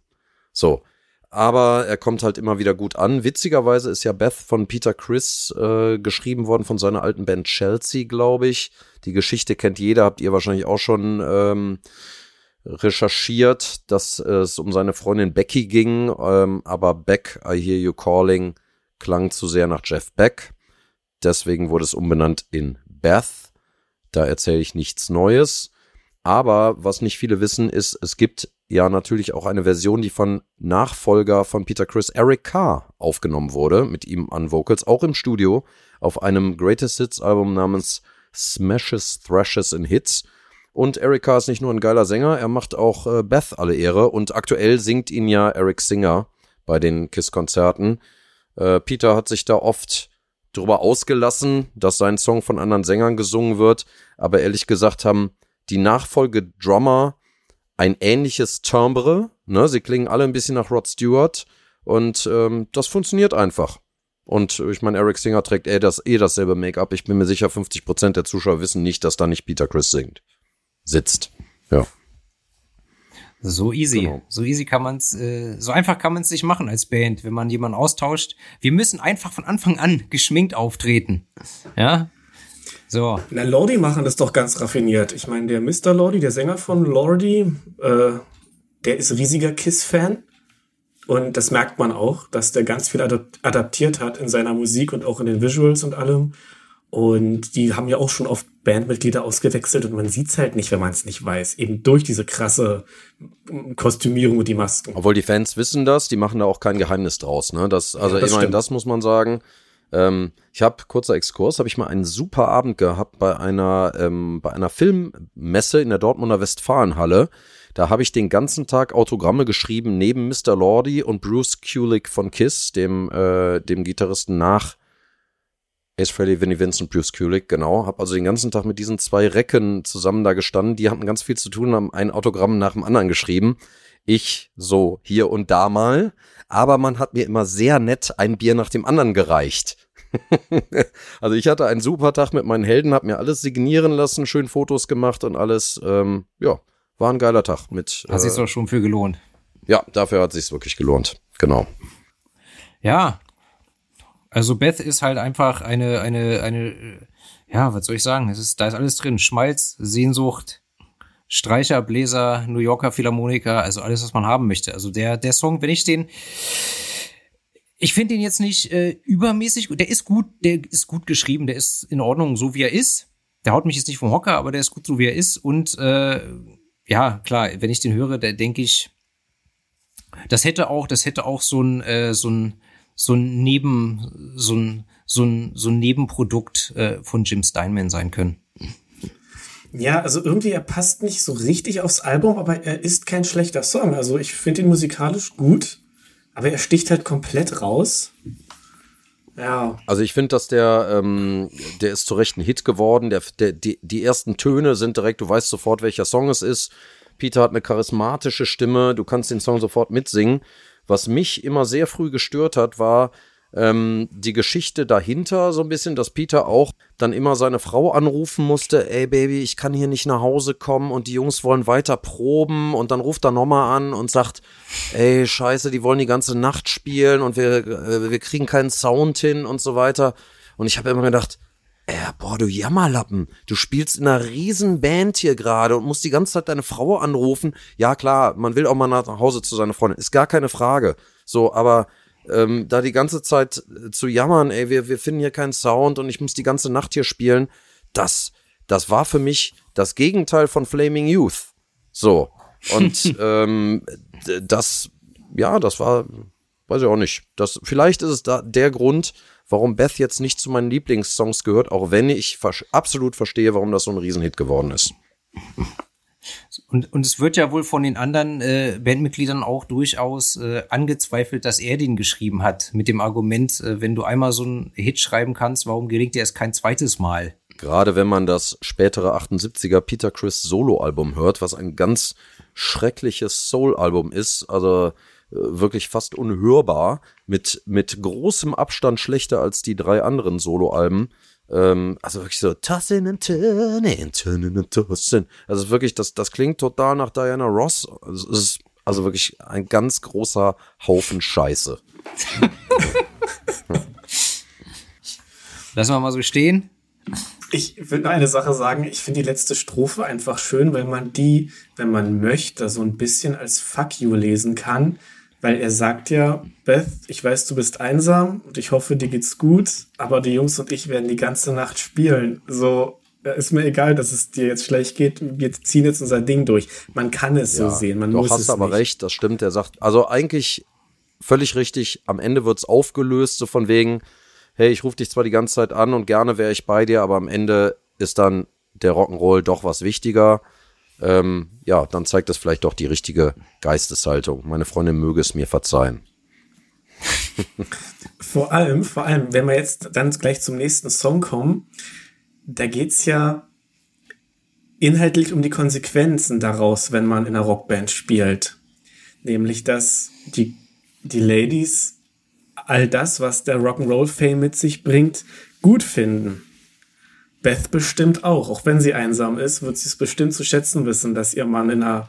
So, aber er kommt halt immer wieder gut an. Witzigerweise ist ja Beth von Peter Chris äh, geschrieben worden von seiner alten Band Chelsea, glaube ich. Die Geschichte kennt jeder, habt ihr wahrscheinlich auch schon ähm, recherchiert, dass es um seine Freundin Becky ging, ähm, aber Beck, I Hear You Calling, klang zu sehr nach Jeff Beck. Deswegen wurde es umbenannt in Beth. Da erzähle ich nichts Neues. Aber was nicht viele wissen, ist, es gibt ja natürlich auch eine Version, die von Nachfolger von Peter Chris, Eric Carr, aufgenommen wurde, mit ihm an Vocals, auch im Studio, auf einem Greatest Hits Album namens Smashes, Thrashes and Hits. Und Eric Carr ist nicht nur ein geiler Sänger, er macht auch äh, Beth alle Ehre und aktuell singt ihn ja Eric Singer bei den Kiss-Konzerten. Äh, Peter hat sich da oft drüber ausgelassen, dass sein Song von anderen Sängern gesungen wird, aber ehrlich gesagt haben die Nachfolge-Drummer ein ähnliches Timbre, ne? Sie klingen alle ein bisschen nach Rod Stewart und ähm, das funktioniert einfach. Und ich meine, Eric Singer trägt eh, das, eh dasselbe Make-up. Ich bin mir sicher, 50% der Zuschauer wissen nicht, dass da nicht Peter Chris singt. Sitzt. Ja.
So easy.
Genau.
So easy kann man's, äh, so einfach kann man's nicht machen als Band, wenn man jemanden austauscht. Wir müssen einfach von Anfang an geschminkt auftreten. Ja? So.
Na, Lordi machen das doch ganz raffiniert. Ich meine, der Mr. Lordi, der Sänger von Lordi, äh, der ist riesiger Kiss-Fan. Und das merkt man auch, dass der ganz viel adap adaptiert hat in seiner Musik und auch in den Visuals und allem. Und die haben ja auch schon oft Bandmitglieder ausgewechselt und man sieht's halt nicht, wenn man es nicht weiß. Eben durch diese krasse Kostümierung und die Masken.
Obwohl die Fans wissen das, die machen da auch kein Geheimnis draus. Ne? Das, also
Ja, das
immerhin
stimmt.
das muss man sagen. Ähm, ich habe kurzer Exkurs, habe ich mal einen super Abend gehabt bei einer ähm, bei einer Filmmesse in der Dortmunder Westfalenhalle. Da habe ich den ganzen Tag Autogramme geschrieben neben Mr. Lordi und Bruce Kulick von Kiss, dem äh, dem Gitarristen nach Ace Frehley, Vinnie Vincent, Bruce Kulick, genau. Hab also den ganzen Tag mit diesen zwei Recken zusammen da gestanden. Die hatten ganz viel zu tun, haben ein Autogramm nach dem anderen geschrieben. Ich so hier und da mal. Aber man hat mir immer sehr nett ein Bier nach dem anderen gereicht. [laughs] also ich hatte einen super Tag mit meinen Helden, hab mir alles signieren lassen, schön Fotos gemacht und alles. Ähm, ja, war ein geiler Tag mit.
Hat sich
Äh,
doch schon für gelohnt.
ja, dafür hat sich's wirklich gelohnt. Genau.
Ja. Also Beth ist halt einfach eine, eine, eine, äh, ja, was soll ich sagen? Es ist, da ist alles drin. Schmalz, Sehnsucht, Streicher, Bläser, New Yorker Philharmoniker, also alles, was man haben möchte. Also der, der Song, wenn ich den, ich finde den jetzt nicht äh, übermäßig gut. Der ist gut, der ist gut geschrieben, der ist in Ordnung, so wie er ist. Der haut mich jetzt nicht vom Hocker, aber der ist gut, so wie er ist. Und äh, ja, klar, wenn ich den höre, da denke ich, das hätte auch, das hätte auch so ein, äh, so ein, so ein Neben, so ein, so ein, so ein Nebenprodukt äh, von Jim Steinman sein können.
Ja, also irgendwie, er passt nicht so richtig aufs Album, aber er ist kein schlechter Song. Also ich finde ihn musikalisch gut, aber er sticht halt komplett raus. Ja,
Also ich finde, dass der, ähm, der ist zu Recht ein Hit geworden. Der, der, die, die ersten Töne sind direkt, du weißt sofort, welcher Song es ist. Peter hat eine charismatische Stimme, du kannst den Song sofort mitsingen. Was mich immer sehr früh gestört hat, war, ähm, die Geschichte dahinter so ein bisschen, dass Peter auch dann immer seine Frau anrufen musste, ey Baby, ich kann hier nicht nach Hause kommen und die Jungs wollen weiter proben und dann ruft er nochmal an und sagt, ey scheiße, die wollen die ganze Nacht spielen und wir, äh, wir kriegen keinen Sound hin und so weiter. Und ich habe immer gedacht, ey, boah, du Jammerlappen, du spielst in einer riesen Band hier gerade und musst die ganze Zeit deine Frau anrufen. Ja klar, man will auch mal nach Hause zu seiner Freundin, ist gar keine Frage. So, aber ähm, da die ganze Zeit äh, zu jammern, ey, wir, wir finden hier keinen Sound und ich muss die ganze Nacht hier spielen, das, das war für mich das Gegenteil von Flaming Youth. So. Und [laughs] ähm, das, ja, das war, weiß ich auch nicht. Das, vielleicht ist es da der Grund, warum Beth jetzt nicht zu meinen Lieblingssongs gehört, auch wenn ich absolut verstehe, warum das so ein Riesenhit geworden ist. [laughs]
Und, und es wird ja wohl von den anderen äh, Bandmitgliedern auch durchaus äh, angezweifelt, dass er den geschrieben hat. Mit dem Argument, äh, wenn du einmal so einen Hit schreiben kannst, warum gelingt dir es kein zweites Mal?
Gerade wenn man das spätere 78er Peter Chris Solo-Album hört, was ein ganz schreckliches Soul-Album ist, also äh, wirklich fast unhörbar, mit, mit großem Abstand schlechter als die drei anderen Solo-Alben. Ähm, also wirklich so tossing and turning, turning and tossing. Also wirklich, das, das klingt total nach Diana Ross. Also, es ist also wirklich ein ganz großer Haufen Scheiße.
Lassen wir mal so stehen.
Ich will nur eine Sache sagen. Ich finde die letzte Strophe einfach schön, weil man die, wenn man möchte, so ein bisschen als Fuck you lesen kann. Weil er sagt ja, Beth, ich weiß, du bist einsam und ich hoffe, dir geht's gut, aber die Jungs und ich werden die ganze Nacht spielen. So, ist mir egal, dass es dir jetzt schlecht geht. Wir ziehen jetzt unser Ding durch. Man kann es ja, so sehen. Man
doch,
muss
hast
es
aber
nicht.
recht, das stimmt. Er sagt, also eigentlich völlig richtig. Am Ende wird's aufgelöst, so von wegen, hey, ich rufe dich zwar die ganze Zeit an und gerne wäre ich bei dir, aber am Ende ist dann der Rock'n'Roll doch was wichtiger ähm, ja, dann zeigt das vielleicht doch die richtige Geisteshaltung. Meine Freundin möge es mir verzeihen. [laughs]
vor allem, vor allem, wenn wir jetzt dann gleich zum nächsten Song kommen, da geht's ja inhaltlich um die Konsequenzen daraus, wenn man in einer Rockband spielt. Nämlich, dass die, die Ladies all das, was der Rock'n'Roll-Fame mit sich bringt, gut finden. Beth bestimmt auch. Auch wenn sie einsam ist, wird sie es bestimmt zu schätzen wissen, dass ihr Mann in einer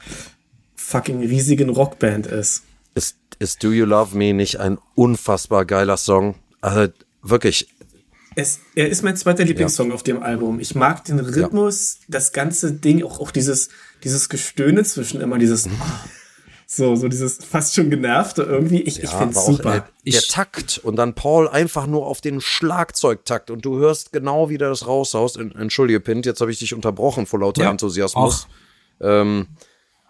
fucking riesigen Rockband ist.
Ist, ist Do You Love Me nicht ein unfassbar geiler Song? Also wirklich.
Es, er ist mein zweiter Lieblingssong ja. auf dem Album. Ich mag den Rhythmus, ja. das ganze Ding, auch, auch dieses, dieses Gestöhne zwischen immer, dieses. So, so dieses fast schon genervte irgendwie. Ich, ja, ich finde es super. Der,
der Takt und dann Paul einfach nur auf den Schlagzeugtakt und du hörst genau, wie der das raushaust. Entschuldige, Pint, jetzt habe ich dich unterbrochen vor lauter ja, Enthusiasmus. Ähm,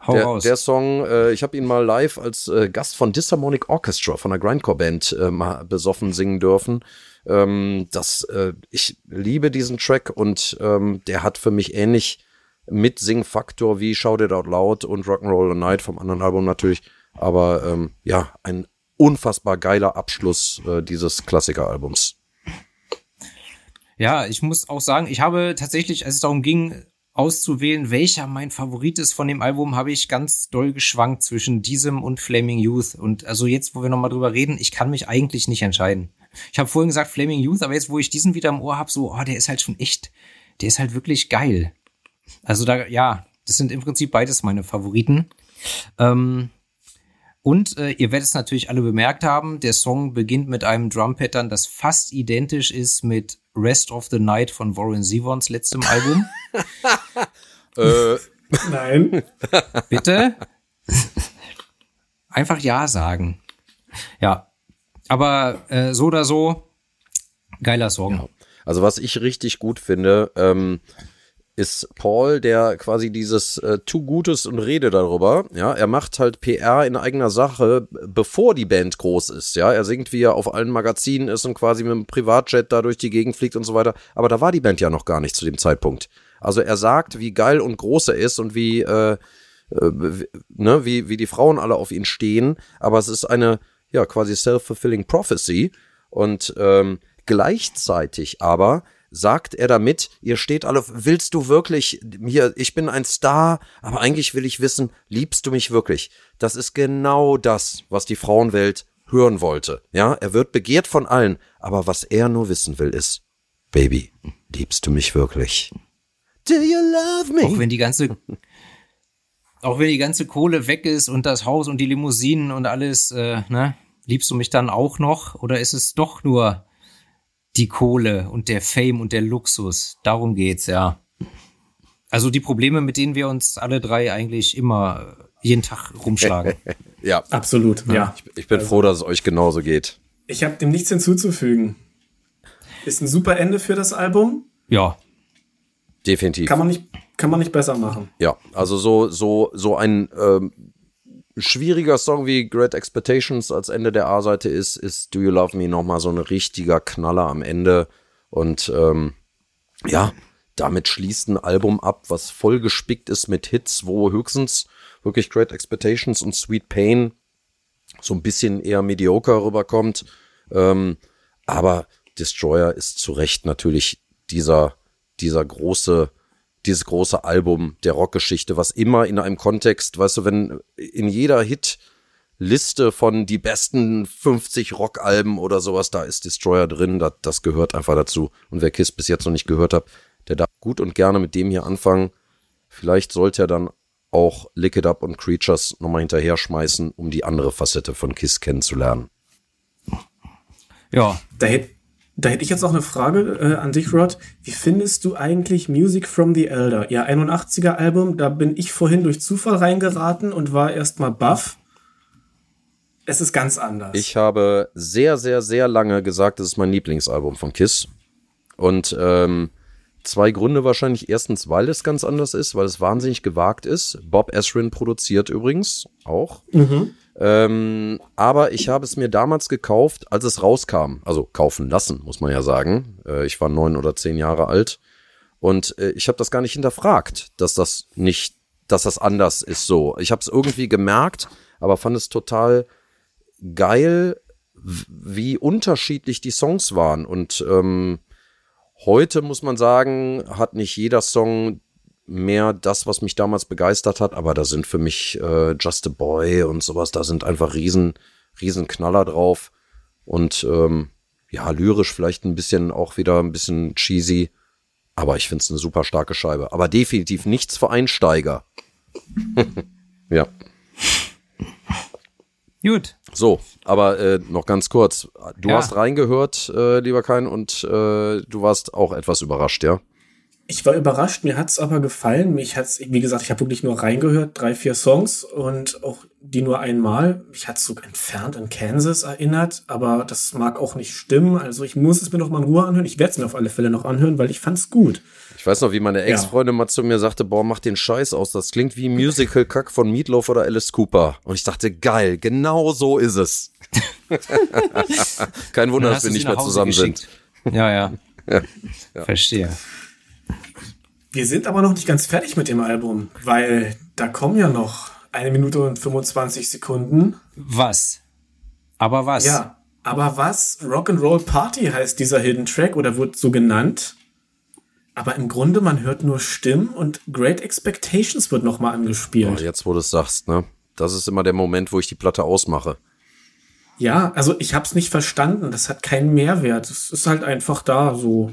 Hau der, raus. der Song, äh, ich habe ihn mal live als äh, Gast von Disharmonic Orchestra von der Grindcore Band äh, mal besoffen singen dürfen. Ähm, das, äh, ich liebe diesen Track und ähm, der hat für mich ähnlich mit Singfaktor wie Shout It Out Loud und Rock'n'Roll Night vom anderen Album natürlich. Aber ähm, ja, ein unfassbar geiler Abschluss äh, dieses Klassikeralbums.
Ja, ich muss auch sagen, ich habe tatsächlich, als es darum ging, auszuwählen, welcher mein Favorit ist von dem Album, habe ich ganz doll geschwankt zwischen diesem und Flaming Youth. Und also jetzt, wo wir nochmal drüber reden, ich kann mich eigentlich nicht entscheiden. Ich habe vorhin gesagt Flaming Youth, aber jetzt, wo ich diesen wieder im Ohr habe, so, oh, der ist halt schon echt, der ist halt wirklich geil. Also da, ja, das sind im Prinzip beides meine Favoriten. Ähm, und äh, ihr werdet es natürlich alle bemerkt haben, der Song beginnt mit einem Drum-Pattern, das fast identisch ist mit Rest of the Night von Warren Zevons letztem Album. [laughs]
äh. Nein. [laughs]
Bitte? Einfach Ja sagen. Ja. Aber äh, so oder so, geiler Song. Ja.
Also was ich richtig gut finde, ähm, ist Paul, der quasi dieses äh, tu Gutes und rede darüber. Ja, er macht halt PR in eigener Sache, bevor die Band groß ist. Ja, er singt, wie er auf allen Magazinen ist und quasi mit einem Privatjet da durch die Gegend fliegt und so weiter. Aber da war die Band ja noch gar nicht zu dem Zeitpunkt. Also er sagt, wie geil und groß er ist und wie, äh, äh, ne, wie, wie die Frauen alle auf ihn stehen. Aber es ist eine, ja, quasi self-fulfilling prophecy. Und ähm, gleichzeitig aber sagt er damit, ihr steht alle, willst du wirklich, hier, ich bin ein Star, aber eigentlich will ich wissen, liebst du mich wirklich? Das ist genau das, was die Frauenwelt hören wollte. Ja, er wird begehrt von allen, aber was er nur wissen will ist, Baby, liebst du mich wirklich?
Do you love me? Auch wenn die ganze, auch wenn die ganze Kohle weg ist und das Haus und die Limousinen und alles, äh, ne? Liebst du mich dann auch noch? Oder ist es doch nur die Kohle und der Fame und der Luxus? Darum geht's, ja. Also die Probleme, mit denen wir uns alle drei eigentlich immer jeden Tag rumschlagen. [laughs]
ja.
Absolut, ja.
Ich, ich bin also, froh, dass es euch genauso geht.
Ich habe dem nichts hinzuzufügen. Ist ein super Ende für das Album.
Ja.
Definitiv.
Kann man nicht, kann man nicht besser machen.
Ja, also so, so, so ein ähm, schwieriger Song wie Great Expectations als Ende der A-Seite ist, ist Do You Love Me nochmal so ein richtiger Knaller am Ende. Und ähm, ja, damit schließt ein Album ab, was voll gespickt ist mit Hits, wo höchstens wirklich Great Expectations und Sweet Pain so ein bisschen eher mediocre rüberkommt. Ähm, aber Destroyer ist zu Recht natürlich dieser, dieser große, dieses große Album der Rockgeschichte, was immer in einem Kontext, weißt du, wenn in jeder Hitliste von die besten 50 Rockalben oder sowas, da ist Destroyer drin, das, das gehört einfach dazu. Und wer Kiss bis jetzt noch nicht gehört hat, der darf gut und gerne mit dem hier anfangen. Vielleicht sollte er dann auch Lick It Up und Creatures nochmal hinterher schmeißen, um die andere Facette von Kiss kennenzulernen.
Ja. Da hätte da hätte ich jetzt noch eine Frage äh, an dich, Rod. Wie findest du eigentlich Music from the Elder? Ihr 81er Album, da bin ich vorhin durch Zufall reingeraten und war erstmal baff. Es ist ganz anders.
Ich habe sehr, sehr, sehr lange gesagt, das ist mein Lieblingsalbum von Kiss. Und ähm, Zwei Gründe wahrscheinlich. Erstens, weil es ganz anders ist, weil es wahnsinnig gewagt ist. Bob Esrin produziert übrigens auch. Mhm. Ähm, aber ich habe es mir damals gekauft, als es rauskam. Also kaufen lassen, muss man ja sagen. Äh, ich war neun oder zehn Jahre alt. Und äh, ich habe das gar nicht hinterfragt, dass das nicht, dass das anders ist so. Ich habe es irgendwie gemerkt, aber fand es total geil, wie unterschiedlich die Songs waren. Und ähm, Heute muss man sagen, hat nicht jeder Song mehr das, was mich damals begeistert hat, aber da sind für mich äh, Just a Boy und sowas, da sind einfach riesen, riesen Knaller drauf. Und ähm, ja, lyrisch vielleicht ein bisschen auch wieder ein bisschen cheesy. Aber ich finde es eine super starke Scheibe. Aber definitiv nichts für Einsteiger. [laughs] ja.
Gut.
So, aber äh, noch ganz kurz. Du ja. hast reingehört, äh, lieber Kein, und äh, du warst auch etwas überrascht, ja?
Ich war überrascht, mir hat's aber gefallen. Mich hat's, wie gesagt, ich habe wirklich nur reingehört, drei, vier Songs und auch die nur einmal. Mich hat's so entfernt an Kansas erinnert, aber das mag auch nicht stimmen. Also ich muss es mir noch mal in Ruhe anhören. Ich werde es mir auf alle Fälle noch anhören, weil ich fand's gut.
Ich weiß noch, wie meine Ex-Freundin ja. mal zu mir sagte, boah, mach den Scheiß aus. Das klingt wie Musical-Kack von Meatloaf oder Alice Cooper. Und ich dachte, geil, genau so ist es. [laughs] Kein Wunder, dass wir nicht mehr zusammen geschickt.
sind. Ja, ja. ja. [laughs] ja. Verstehe.
Wir sind aber noch nicht ganz fertig mit dem Album, weil da kommen ja noch eine Minute und 25 Sekunden.
Was? Aber was?
Ja, aber was? Rock'n'Roll Party heißt dieser Hidden Track oder wird so genannt. Aber im Grunde, man hört nur Stimmen und Great Expectations wird nochmal angespielt.
Oh, jetzt, wo du es sagst, ne? Das ist immer der Moment, wo ich die Platte ausmache.
Ja, also ich hab's nicht verstanden. Das hat keinen Mehrwert. Es ist halt einfach da so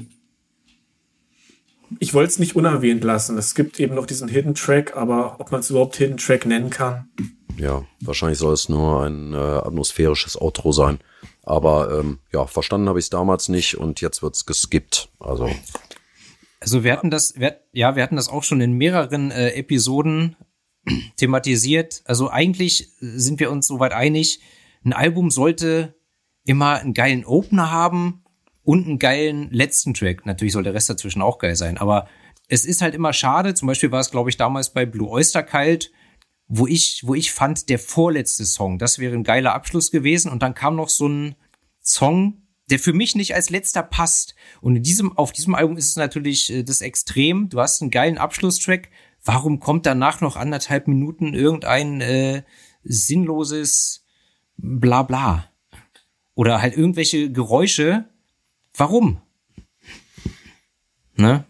ich wollte es nicht unerwähnt lassen. Es gibt eben noch diesen Hidden Track, aber ob man es überhaupt Hidden Track nennen kann.
Ja, wahrscheinlich soll es nur ein äh, atmosphärisches Outro sein. Aber ähm, ja, verstanden habe ich es damals nicht und jetzt wird es geskippt. Also.
Also wir hatten das, wir, ja, wir hatten das auch schon in mehreren äh, Episoden [clears throat] thematisiert. Also eigentlich sind wir uns soweit einig, ein Album sollte immer einen geilen Opener haben und einen geilen letzten Track. Natürlich soll der Rest dazwischen auch geil sein, aber es ist halt immer schade. Zum Beispiel war es, glaube ich, damals bei Blue Oyster Kalt, wo ich, wo ich fand, der vorletzte Song, das wäre ein geiler Abschluss gewesen. Und dann kam noch so ein Song, der für mich nicht als letzter passt. Und in diesem, auf diesem Album ist es natürlich äh, das Extrem. Du hast einen geilen Abschlusstrack. Warum kommt danach noch anderthalb Minuten irgendein äh, sinnloses Blabla? Oder halt irgendwelche Geräusche, Warum?
Ne?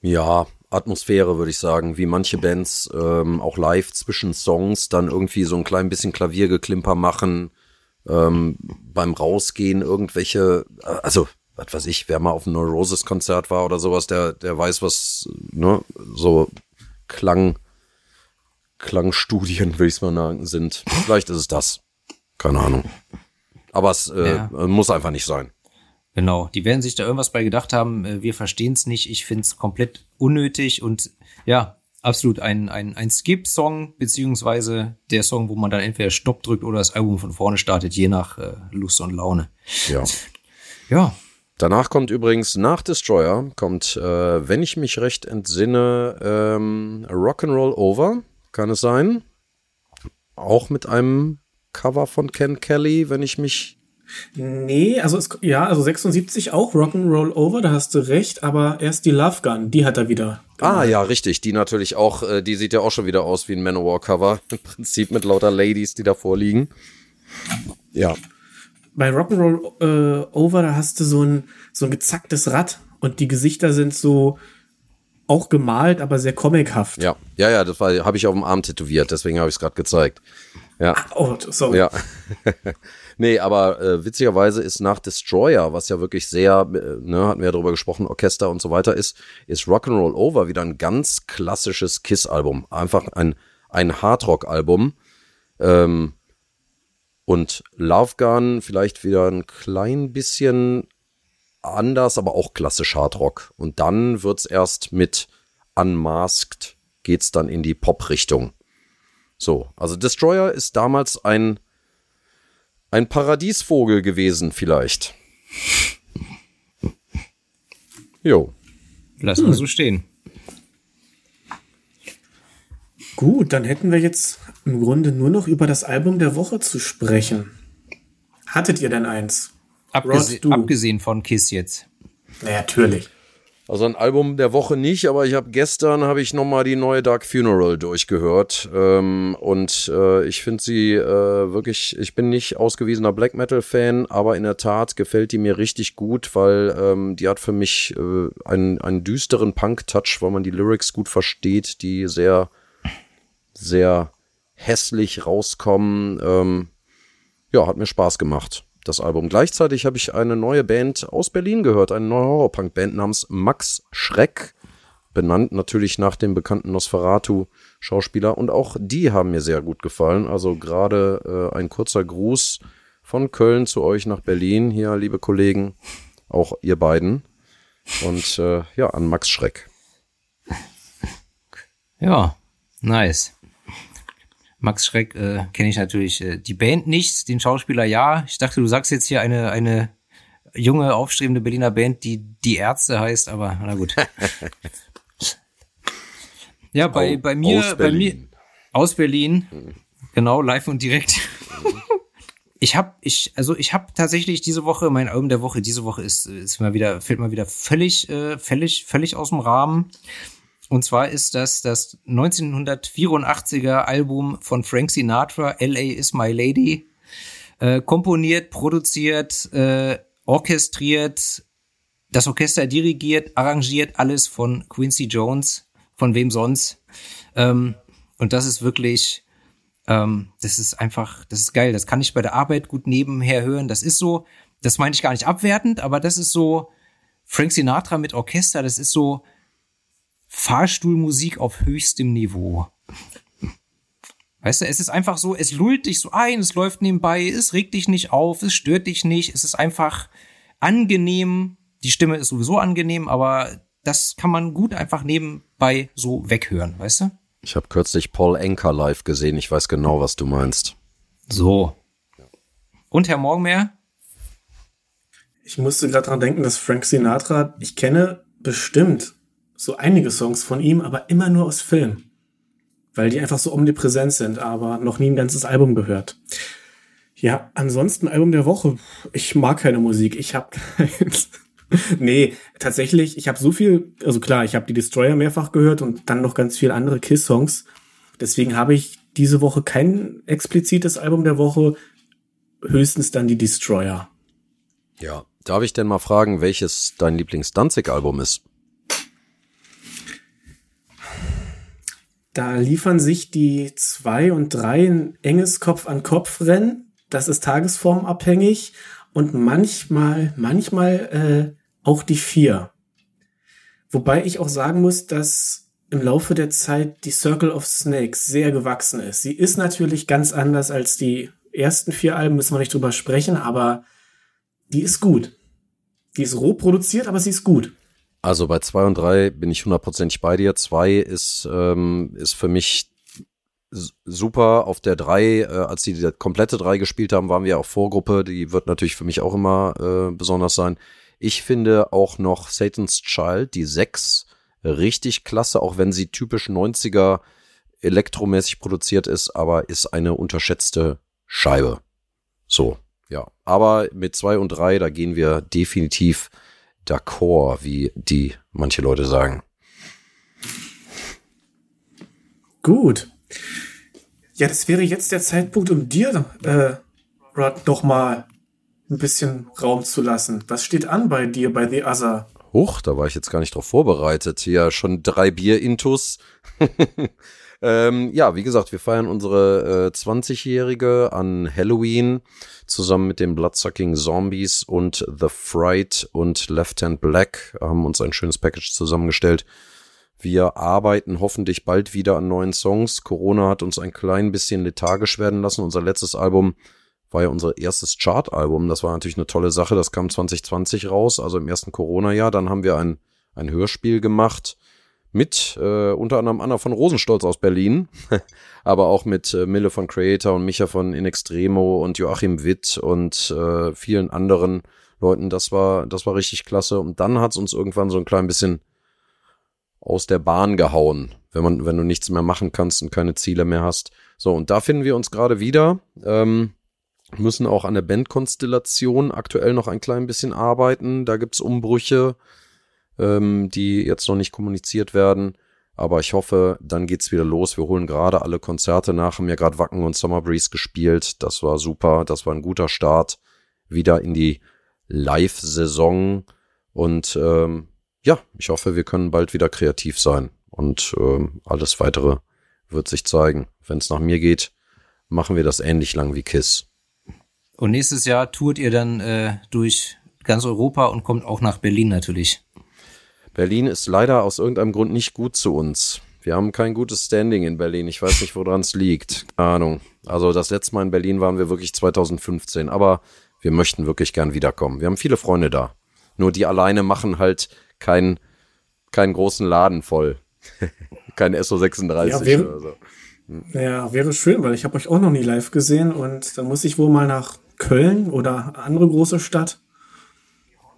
Ja, Atmosphäre würde ich sagen, wie manche Bands ähm, auch live zwischen Songs dann irgendwie so ein klein bisschen Klaviergeklimper machen, ähm, beim Rausgehen irgendwelche, also was weiß ich, wer mal auf einem Neurosis-Konzert war oder sowas, der, der weiß, was, ne, so Klang, Klangstudien, will ich es mal sagen, sind. Vielleicht ist es das. Keine Ahnung. Aber es äh, ja. muss einfach nicht sein.
Genau, die werden sich da irgendwas bei gedacht haben, äh, wir verstehen es nicht, ich finde es komplett unnötig und ja, absolut ein, ein, ein Skip-Song, beziehungsweise der Song, wo man dann entweder Stopp drückt oder das Album von vorne startet, je nach äh, Lust und Laune.
Ja.
Ja.
Danach kommt übrigens nach Destroyer, kommt, äh, wenn ich mich recht entsinne, ähm, Rock'n'Roll Over, kann es sein? Auch mit einem Cover von Ken Kelly, wenn ich mich
Nee, also es, ja, also 76 auch Rock'n'Roll Over, da hast du recht, aber erst die Love Gun, die hat er wieder.
Ah ja, richtig, die natürlich auch, äh, die sieht ja auch schon wieder aus wie ein Manowar Cover, [laughs] im Prinzip mit lauter Ladies, die davor liegen. Ja.
Bei Rock'n'Roll äh, Over, da hast du so ein, so ein gezacktes Rad und die Gesichter sind so auch gemalt, aber sehr comichaft.
Ja, ja, ja, das habe ich auf dem Arm tätowiert, deswegen habe ich es gerade gezeigt. Ja.
Ach, oh, sorry.
Ja. [laughs] Nee, aber äh, witzigerweise ist nach Destroyer, was ja wirklich sehr, äh, ne, hatten wir ja drüber gesprochen, Orchester und so weiter ist, ist Rock'n'Roll Over wieder ein ganz klassisches Kiss-Album. Einfach ein, ein Hardrock-Album. Ähm, und Love Gun vielleicht wieder ein klein bisschen anders, aber auch klassisch Hardrock. Und dann wird's erst mit Unmasked, geht's dann in die Pop-Richtung. So, also Destroyer ist damals ein ein Paradiesvogel gewesen, vielleicht. Jo.
Lass mal hm. so stehen.
Gut, dann hätten wir jetzt im Grunde nur noch über das Album der Woche zu sprechen. Hattet ihr denn eins?
Abgese Rod, abgesehen von Kiss jetzt.
Na, natürlich.
Also ein Album der Woche nicht, aber ich habe gestern habe ich noch mal die neue Dark Funeral durchgehört ähm, und äh, ich finde sie äh, wirklich. Ich bin nicht ausgewiesener Black Metal Fan, aber in der Tat gefällt die mir richtig gut, weil ähm, die hat für mich äh, einen einen düsteren Punk Touch, weil man die Lyrics gut versteht, die sehr sehr hässlich rauskommen. Ähm, ja, hat mir Spaß gemacht das Album. Gleichzeitig habe ich eine neue Band aus Berlin gehört, eine neue Horrorpunk-Band namens Max Schreck, benannt natürlich nach dem bekannten Nosferatu-Schauspieler. Und auch die haben mir sehr gut gefallen. Also gerade äh, ein kurzer Gruß von Köln zu euch nach Berlin, hier, liebe Kollegen, auch ihr beiden. Und äh, ja, an Max Schreck.
Ja, nice. Max Schreck äh, kenne ich natürlich äh, die Band nicht, den Schauspieler ja. Ich dachte, du sagst jetzt hier eine, eine junge, aufstrebende Berliner Band, die die Ärzte heißt, aber na gut. [laughs] ja, bei, bei mir, aus bei mir aus Berlin, mhm. genau, live und direkt. [laughs] ich habe ich also ich habe tatsächlich diese Woche mein Album der Woche diese Woche ist ist mal wieder fällt mal wieder völlig äh, völlig völlig aus dem Rahmen und zwar ist das das 1984er Album von Frank Sinatra, LA is My Lady. Äh, komponiert, produziert, äh, orchestriert, das Orchester dirigiert, arrangiert, alles von Quincy Jones, von wem sonst. Ähm, und das ist wirklich, ähm, das ist einfach, das ist geil. Das kann ich bei der Arbeit gut nebenher hören. Das ist so, das meine ich gar nicht abwertend, aber das ist so Frank Sinatra mit Orchester, das ist so, Fahrstuhlmusik auf höchstem Niveau. Weißt du, es ist einfach so, es lullt dich so ein, es läuft nebenbei, es regt dich nicht auf, es stört dich nicht, es ist einfach angenehm. Die Stimme ist sowieso angenehm, aber das kann man gut einfach nebenbei so weghören, weißt du?
Ich habe kürzlich Paul Enker live gesehen, ich weiß genau, was du meinst.
So. Und Herr Morgenmeer?
Ich musste gerade dran denken, dass Frank Sinatra, ich kenne bestimmt so einige Songs von ihm, aber immer nur aus Film. Weil die einfach so omnipräsent sind, aber noch nie ein ganzes Album gehört. Ja, ansonsten Album der Woche. Ich mag keine Musik. Ich habe keins. [laughs] nee, tatsächlich, ich habe so viel, also klar, ich habe die Destroyer mehrfach gehört und dann noch ganz viele andere Kiss-Songs. Deswegen habe ich diese Woche kein explizites Album der Woche, höchstens dann die Destroyer.
Ja, darf ich denn mal fragen, welches dein Lieblings-Danzig-Album ist?
Da liefern sich die zwei und drei ein enges Kopf-an-Kopf-Rennen. das ist tagesformabhängig und manchmal, manchmal äh, auch die vier. Wobei ich auch sagen muss, dass im Laufe der Zeit die Circle of Snakes sehr gewachsen ist. Sie ist natürlich ganz anders als die ersten vier Alben, müssen wir nicht drüber sprechen, aber die ist gut. Die ist roh produziert, aber sie ist gut.
Also bei zwei und drei bin ich hundertprozentig bei dir. Zwei ist, ähm, ist für mich super. Auf der drei, äh, als sie die komplette drei gespielt haben, waren wir auch Vorgruppe. Die wird natürlich für mich auch immer äh, besonders sein. Ich finde auch noch Satan's Child, die sechs, richtig klasse, auch wenn sie typisch 90er elektromäßig produziert ist, aber ist eine unterschätzte Scheibe. So, ja. Aber mit zwei und drei, da gehen wir definitiv d'accord, wie die manche Leute sagen.
Gut. Ja, das wäre jetzt der Zeitpunkt, um dir, äh, Rod, noch mal ein bisschen Raum zu lassen. Was steht an bei dir, bei The Other?
Huch, da war ich jetzt gar nicht drauf vorbereitet. Ja, schon drei Bier-Intus. [laughs] ähm, ja, wie gesagt, wir feiern unsere äh, 20-Jährige an Halloween zusammen mit den Bloodsucking Zombies und The Fright und Left Hand Black haben uns ein schönes Package zusammengestellt. Wir arbeiten hoffentlich bald wieder an neuen Songs. Corona hat uns ein klein bisschen lethargisch werden lassen. Unser letztes Album war ja unser erstes Chart-Album. Das war natürlich eine tolle Sache. Das kam 2020 raus, also im ersten Corona-Jahr. Dann haben wir ein, ein Hörspiel gemacht mit äh, unter anderem Anna von Rosenstolz aus Berlin, [laughs] aber auch mit äh, Mille von Creator und Micha von In Extremo und Joachim Witt und äh, vielen anderen Leuten. Das war, das war richtig klasse. Und dann hat es uns irgendwann so ein klein bisschen aus der Bahn gehauen, wenn man, wenn du nichts mehr machen kannst und keine Ziele mehr hast. So, und da finden wir uns gerade wieder. Ähm, müssen auch an der Bandkonstellation aktuell noch ein klein bisschen arbeiten. Da gibt's Umbrüche, ähm, die jetzt noch nicht kommuniziert werden. Aber ich hoffe, dann geht's wieder los. Wir holen gerade alle Konzerte nach, haben ja gerade Wacken und Summer Breeze gespielt. Das war super, das war ein guter Start wieder in die Live-Saison. Und ähm, ja, ich hoffe, wir können bald wieder kreativ sein. Und ähm, alles weitere wird sich zeigen. Wenn es nach mir geht, machen wir das ähnlich lang wie Kiss.
Und nächstes Jahr tourt ihr dann äh, durch ganz Europa und kommt auch nach Berlin natürlich.
Berlin ist leider aus irgendeinem Grund nicht gut zu uns. Wir haben kein gutes Standing in Berlin. Ich weiß nicht, woran es liegt. Ahnung. Also das letzte Mal in Berlin waren wir wirklich 2015. Aber wir möchten wirklich gern wiederkommen. Wir haben viele Freunde da. Nur die alleine machen halt keinen keinen großen Laden voll. [laughs] kein SO36
ja, wäre, oder so. Ja, wäre schön, weil ich habe euch auch noch nie live gesehen und dann muss ich wohl mal nach Köln oder andere große Stadt.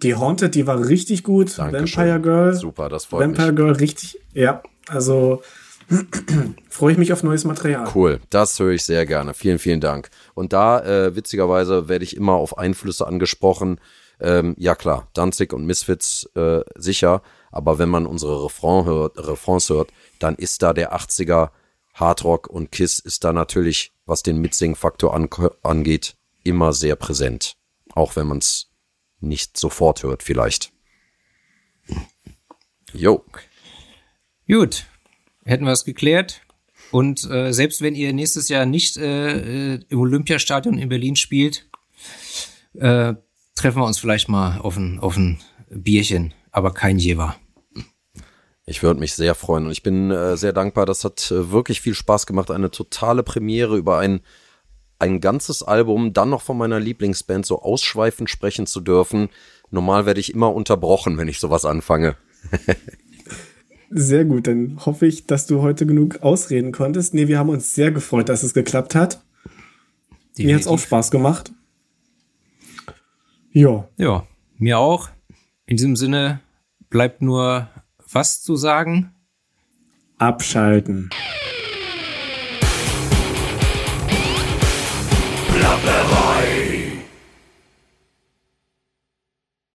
Die Haunted, die war richtig gut.
Dankeschön.
Vampire Girl.
Super, das freut
Vampire
mich.
Girl, richtig. Ja, also [clears throat] freue ich mich auf neues Material.
Cool, das höre ich sehr gerne. Vielen, vielen Dank. Und da, äh, witzigerweise, werde ich immer auf Einflüsse angesprochen. Ähm, ja klar, Danzig und Misfits äh, sicher, aber wenn man unsere Refrain hört, Refrains hört, dann ist da der 80er Hardrock und Kiss ist da natürlich, was den Mitsing-Faktor an, angeht, immer sehr präsent. Auch wenn man es nicht sofort hört, vielleicht. Jo.
Gut, hätten wir es geklärt. Und äh, selbst wenn ihr nächstes Jahr nicht äh, äh, im Olympiastadion in Berlin spielt, äh, treffen wir uns vielleicht mal auf ein, auf ein Bierchen, aber kein Jever.
Ich würde mich sehr freuen und ich bin äh, sehr dankbar. Das hat äh, wirklich viel Spaß gemacht. Eine totale Premiere über ein, ein ganzes Album, dann noch von meiner Lieblingsband so ausschweifend sprechen zu dürfen. Normal werde ich immer unterbrochen, wenn ich sowas anfange.
Sehr gut, dann hoffe ich, dass du heute genug ausreden konntest. Nee, wir haben uns sehr gefreut, dass es geklappt hat. Definitiv. Mir hat es auch Spaß gemacht. Ja.
Ja, mir auch. In diesem Sinne bleibt nur was zu sagen?
Abschalten.